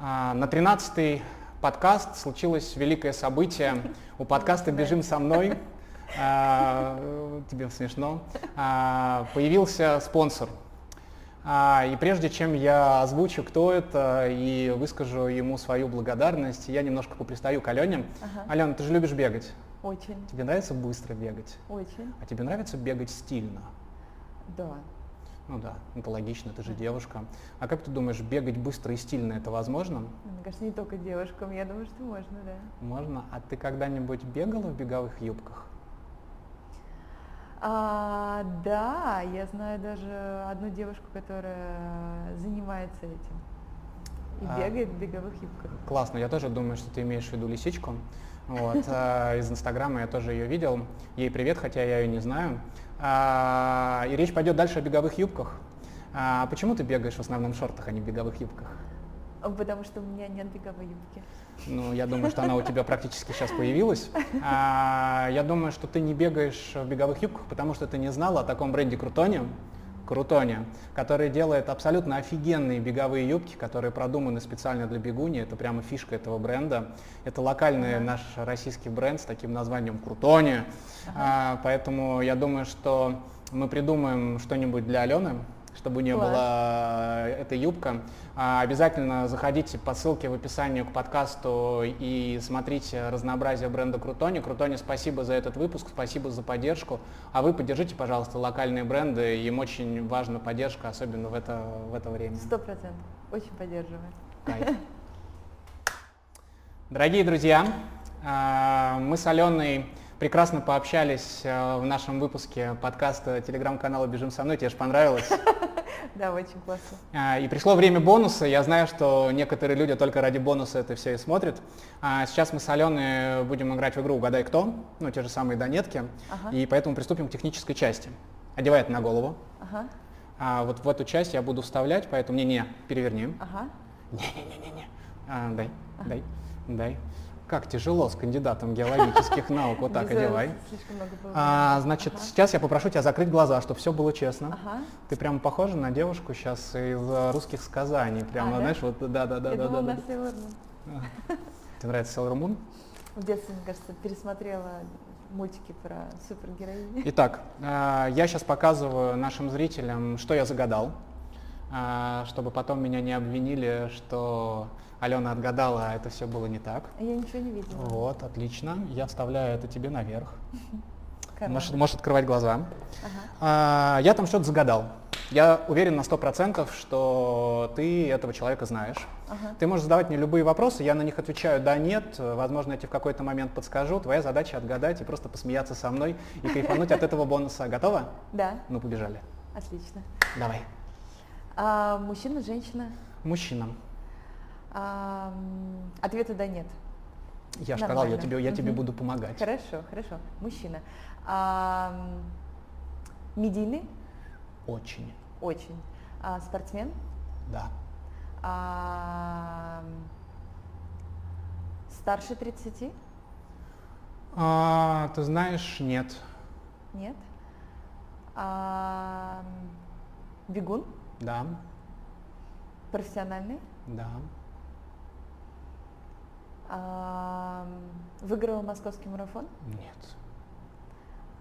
[SPEAKER 1] а, на 13-й подкаст случилось великое событие. У подкаста «Бежим со мной» а, тебе смешно, а, появился спонсор. А, И прежде чем я озвучу, кто это, и выскажу ему свою благодарность, я немножко попристаю к Алене.
[SPEAKER 2] Ага.
[SPEAKER 1] Алена, ты же любишь бегать.
[SPEAKER 2] Очень.
[SPEAKER 1] Тебе нравится быстро бегать?
[SPEAKER 2] Очень.
[SPEAKER 1] А тебе нравится бегать стильно?
[SPEAKER 2] Да.
[SPEAKER 1] Ну да, это логично, ты же девушка. А как ты думаешь, бегать быстро и стильно это возможно?
[SPEAKER 2] Мне кажется, не только девушкам. Я думаю, что можно, да.
[SPEAKER 1] Можно. А ты когда-нибудь бегала в беговых юбках?
[SPEAKER 2] А, да, я знаю даже одну девушку, которая занимается этим. И
[SPEAKER 1] А.
[SPEAKER 2] бегает в беговых юбках.
[SPEAKER 1] Классно, я тоже думаю, что ты имеешь в виду лисичку. Вот, а, из Инстаграма я тоже ее видел. Ей привет, хотя я ее не знаю. А, И речь пойдет дальше о беговых юбках. А почему ты бегаешь в основном в шортах, а не в беговых юбках?
[SPEAKER 2] Потому что у меня нет беговой юбки.
[SPEAKER 1] Ну, я думаю, что она у тебя практически сейчас появилась. А, я думаю, что ты не бегаешь в беговых юбках, потому что ты не знала о таком бренде Крутоне, Крутоне, который делает абсолютно офигенные беговые юбки, которые продуманы специально для бегуни. Это прямо фишка этого бренда. Это локальный наш российский бренд с таким названием Крутоне. А, поэтому я думаю, что мы придумаем что-нибудь для Алены, чтобы у нее
[SPEAKER 2] Класс.
[SPEAKER 1] была э, эта юбка. А, Обязательно заходите по ссылке в описании к подкасту и смотрите разнообразие бренда Крутони. Крутони, спасибо за этот выпуск, спасибо за поддержку. А вы поддержите, пожалуйста, локальные бренды. Им очень важна поддержка, особенно в это, в это время.
[SPEAKER 2] Сто процентов. Очень поддерживаю.
[SPEAKER 1] Кайф. Дорогие друзья, а, мы с Аленой прекрасно пообщались а, в нашем выпуске подкаста телеграм-канала «Бежим со мной». Тебе же понравилось?
[SPEAKER 2] Да, очень классно.
[SPEAKER 1] А, И пришло время бонуса. Я знаю, что некоторые люди только ради бонуса это все и смотрят. А Сейчас мы с Аленой будем играть в игру «Угадай кто», ну, те же самые донетки.
[SPEAKER 2] Ага.
[SPEAKER 1] И поэтому приступим к технической части. Одевай это на голову.
[SPEAKER 2] Ага.
[SPEAKER 1] А вот в эту часть я буду вставлять, поэтому не-не, переверни.
[SPEAKER 2] Ага.
[SPEAKER 1] Не-не-не-не. А, дай, дай, дай. Как тяжело с кандидатом геологических наук. Вот так одевай. А, значит,
[SPEAKER 2] Ага.
[SPEAKER 1] сейчас я попрошу тебя закрыть глаза, чтобы все было честно.
[SPEAKER 2] Ага.
[SPEAKER 1] Ты прям похожа на девушку сейчас из э, русских сказаний. Прямо,
[SPEAKER 2] А, да?
[SPEAKER 1] знаешь, вот да, да, да,
[SPEAKER 2] Я
[SPEAKER 1] да,
[SPEAKER 2] думала,
[SPEAKER 1] да, да. Тебе нравится Sailor Moon?
[SPEAKER 2] В детстве, мне кажется, пересмотрела мультики про супергероинь.
[SPEAKER 1] Итак, э, я сейчас показываю нашим зрителям, что я загадал, э, чтобы потом меня не обвинили, что Алена отгадала, а это все было не так.
[SPEAKER 2] Я ничего не видела.
[SPEAKER 1] Вот, отлично. Я вставляю это тебе наверх. Можешь, можешь открывать глаза.
[SPEAKER 2] Ага.
[SPEAKER 1] А, я там что-то загадал. Я уверен на 100%, что ты этого человека знаешь.
[SPEAKER 2] Ага.
[SPEAKER 1] Ты можешь задавать мне любые вопросы, я на них отвечаю «да», «нет». Возможно, я тебе в какой-то момент подскажу. Твоя задача отгадать и просто посмеяться со мной и кайфануть от этого бонуса. Готова?
[SPEAKER 2] Да,
[SPEAKER 1] Ну, побежали.
[SPEAKER 2] отлично.
[SPEAKER 1] Давай.
[SPEAKER 2] А, мужчина, женщина?
[SPEAKER 1] Мужчинам.
[SPEAKER 2] А, ответа да нет.
[SPEAKER 1] Я же сказал, я тебе, я тебе буду помогать.
[SPEAKER 2] Хорошо, хорошо. Мужчина. А, медийный?
[SPEAKER 1] Очень.
[SPEAKER 2] Очень. А, спортсмен?
[SPEAKER 1] Да.
[SPEAKER 2] А, старше 30?
[SPEAKER 1] А, ты знаешь, нет.
[SPEAKER 2] Нет. А, бегун?
[SPEAKER 1] Да.
[SPEAKER 2] Профессиональный?
[SPEAKER 1] Да.
[SPEAKER 2] А, м, выиграл московский марафон?
[SPEAKER 1] Нет.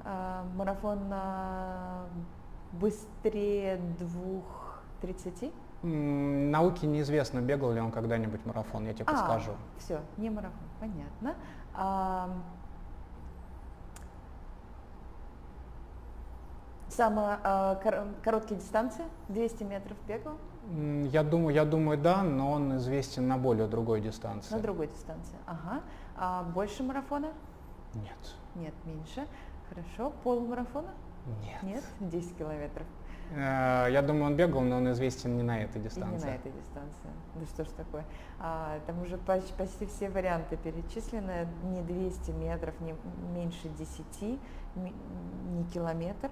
[SPEAKER 2] А, марафон а, быстрее двух тридцати?
[SPEAKER 1] Науке неизвестно, бегал ли он когда-нибудь марафон, я тебе подскажу.
[SPEAKER 2] все, не марафон, понятно. А, самая а, кор- короткие дистанции, 200 метров бегал,
[SPEAKER 1] Я думаю, я думаю, да, но он известен на более другой дистанции.
[SPEAKER 2] на другой дистанции. Ага. А больше марафона?
[SPEAKER 1] Нет.
[SPEAKER 2] Нет, меньше. Хорошо. Полумарафона?
[SPEAKER 1] Нет.
[SPEAKER 2] Нет, 10 километров.
[SPEAKER 1] Э, Я думаю, он бегал, но он известен не на этой
[SPEAKER 2] И не
[SPEAKER 1] дистанции.
[SPEAKER 2] на этой дистанции. Да что ж такое. А, там уже почти, почти все варианты перечислены. Не 200 метров, не меньше 10, ми- не километр.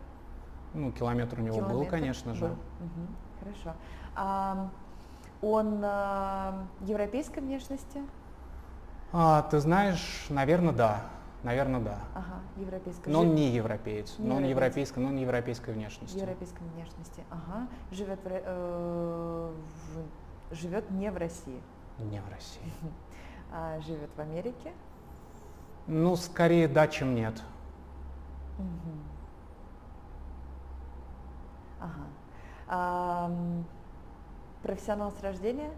[SPEAKER 1] Ну, километр у него был,
[SPEAKER 2] Километр
[SPEAKER 1] конечно же.
[SPEAKER 2] был. Мгм, Хорошо. А, он а, европейской внешности?
[SPEAKER 1] А, ты знаешь, наверное, да. Наверное, да.
[SPEAKER 2] Ага, европейской.
[SPEAKER 1] Но он не европеец.
[SPEAKER 2] Не
[SPEAKER 1] но он европейской, но он европейской внешности.
[SPEAKER 2] Европейской внешности. Ага. Живет, в, э, в- живет не в России.
[SPEAKER 1] Не в России.
[SPEAKER 2] А живет в Америке.
[SPEAKER 1] Ну, скорее да, чем нет.
[SPEAKER 2] Мгм. Ага. Ам, профессионал с рождения?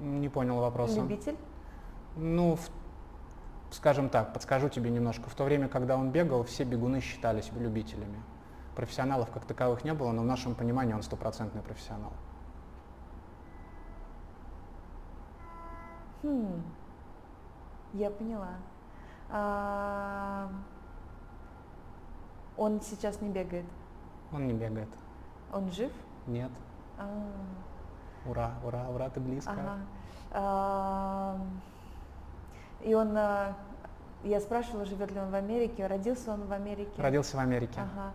[SPEAKER 1] Не понял вопроса.
[SPEAKER 2] Любитель?
[SPEAKER 1] Ну, в- скажем так, подскажу тебе немножко. В то время, когда он бегал, все бегуны считались любителями. Профессионалов как таковых не было, но в нашем понимании он стопроцентный профессионал.
[SPEAKER 2] Хм. Я поняла. Ам, он сейчас не бегает.
[SPEAKER 1] Он не бегает.
[SPEAKER 2] Он жив?
[SPEAKER 1] Нет.
[SPEAKER 2] А,
[SPEAKER 1] Ура, ура, ура, ты близко.
[SPEAKER 2] ага. И он, а, я спрашивала, живет ли он в Америке, родился он в Америке?
[SPEAKER 1] Родился в Америке.
[SPEAKER 2] Ага.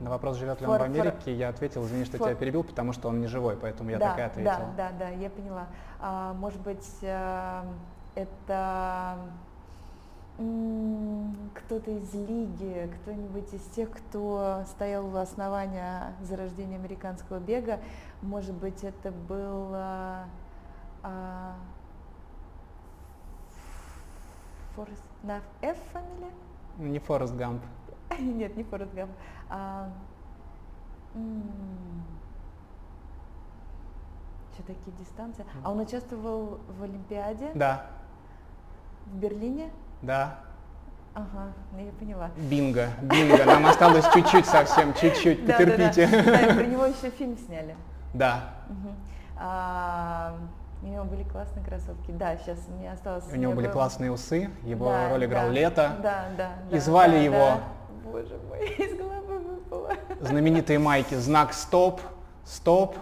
[SPEAKER 1] На вопрос, живет ли он в Америке, я ответил, извини, что
[SPEAKER 2] фор-
[SPEAKER 1] тебя перебил, потому что он не живой, поэтому я
[SPEAKER 2] да,
[SPEAKER 1] так и ответил.
[SPEAKER 2] Да, да, да, я поняла. А, может быть, а, это кто-то из лиги, кто-нибудь из тех, кто стоял у основания зарождения американского бега. Может быть, это был а, а, Форест, на F фамилия?
[SPEAKER 1] Не Форест Гамп.
[SPEAKER 2] Нет, не Форест Гамп. А, что такие дистанции? А он участвовал в Олимпиаде
[SPEAKER 1] Да,
[SPEAKER 2] в Берлине?
[SPEAKER 1] Да.
[SPEAKER 2] Ага, ну я поняла.
[SPEAKER 1] Бинго, бинго. Нам осталось чуть-чуть совсем, чуть-чуть, потерпите.
[SPEAKER 2] Да, про него еще фильм сняли.
[SPEAKER 1] Да.
[SPEAKER 2] А, у него были классные кроссовки. Да, сейчас мне осталось.
[SPEAKER 1] у него были
[SPEAKER 2] бы-
[SPEAKER 1] классные усы, его роль играл Лето.
[SPEAKER 2] Да, да.
[SPEAKER 1] И звали его-.
[SPEAKER 2] Боже мой, из головы выпало.
[SPEAKER 1] Знаменитые майки, знак стоп, стоп,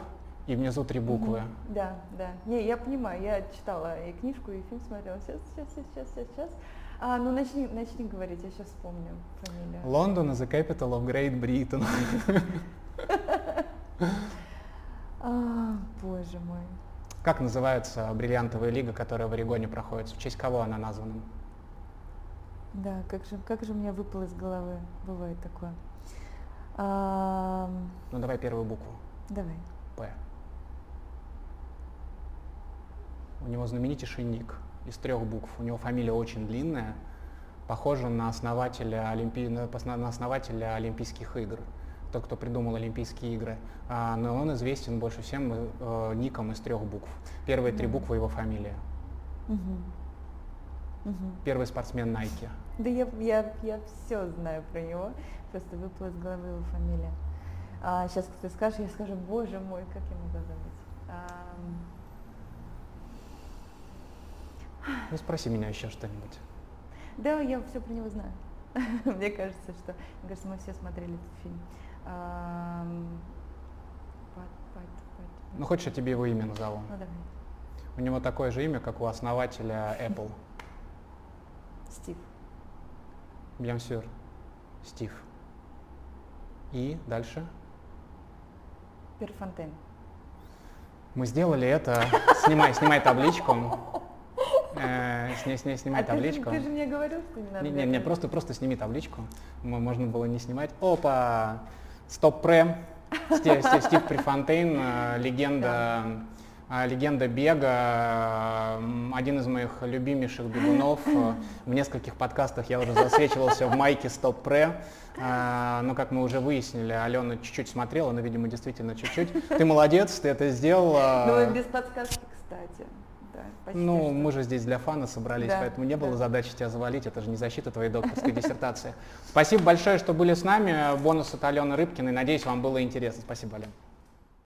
[SPEAKER 1] и внизу три буквы.
[SPEAKER 2] Да, да. Не, я понимаю, я читала и книжку, и фильм смотрела. Сейчас, сейчас, сейчас, сейчас, сейчас. А, ну начни, начни говорить, я сейчас вспомню фамилию.
[SPEAKER 1] Лондон is the capital of Great Britain.
[SPEAKER 2] А, боже мой.
[SPEAKER 1] Как называется бриллиантовая лига, которая в Орегоне проходит? В честь кого она названа?
[SPEAKER 2] Да, как же, как же у меня выпало из головы. Бывает такое. А,
[SPEAKER 1] Ну давай первую букву.
[SPEAKER 2] давай.
[SPEAKER 1] П. У него знаменитейший ник из трех букв. У него фамилия очень длинная, похожа на основателя, Олимпи... на основателя Олимпийских игр. Тот, кто придумал Олимпийские игры. А, но он известен больше всем э, ником из трех букв. Первые три буквы его фамилия. Первый спортсмен Nike.
[SPEAKER 2] Да я, я, я все знаю про него, просто выпала из головы его фамилия. А, сейчас ты скажешь, я скажу, боже мой, как я могла забыть. Ам,
[SPEAKER 1] Ну спроси меня еще что-нибудь.
[SPEAKER 2] да, я все про него знаю. Мне кажется, что, мне кажется, мы все смотрели этот фильм.
[SPEAKER 1] Ну хочешь, я тебе его имя назову?
[SPEAKER 2] Ну давай.
[SPEAKER 1] У него такое же имя, как у основателя Apple.
[SPEAKER 2] Стив.
[SPEAKER 1] Sûr. Стив. И дальше?
[SPEAKER 2] Перфонтен.
[SPEAKER 1] Мы сделали это. Снимай, снимай табличку. Э, сни- сни- снимай
[SPEAKER 2] а ты же,
[SPEAKER 1] табличку.
[SPEAKER 2] ты же мне говорил, что не надо.
[SPEAKER 1] Не, не, не, просто, просто сними табличку. Можно было не снимать. Опа! Стоп пре. Стив, Стив, Стив Префонтейн, э, легенда, э, легенда бега, м, один из моих любимейших бегунов. Э, В нескольких подкастах я уже засвечивался в майке Стоп пре. Э, Но, как мы уже выяснили, Алена чуть-чуть смотрела, но, видимо, действительно чуть-чуть. Ты молодец, ты это сделала.
[SPEAKER 2] Ну, без подсказки, кстати. Да, почти
[SPEAKER 1] Ну,
[SPEAKER 2] что.
[SPEAKER 1] мы же здесь для фана собрались,
[SPEAKER 2] Да,
[SPEAKER 1] поэтому не было
[SPEAKER 2] да.
[SPEAKER 1] задачи тебя завалить, это же не защита твоей докторской диссертации. Спасибо большое, что были с нами. Бонус от Алены Рыбкиной. Надеюсь, вам было интересно. Спасибо, Алена.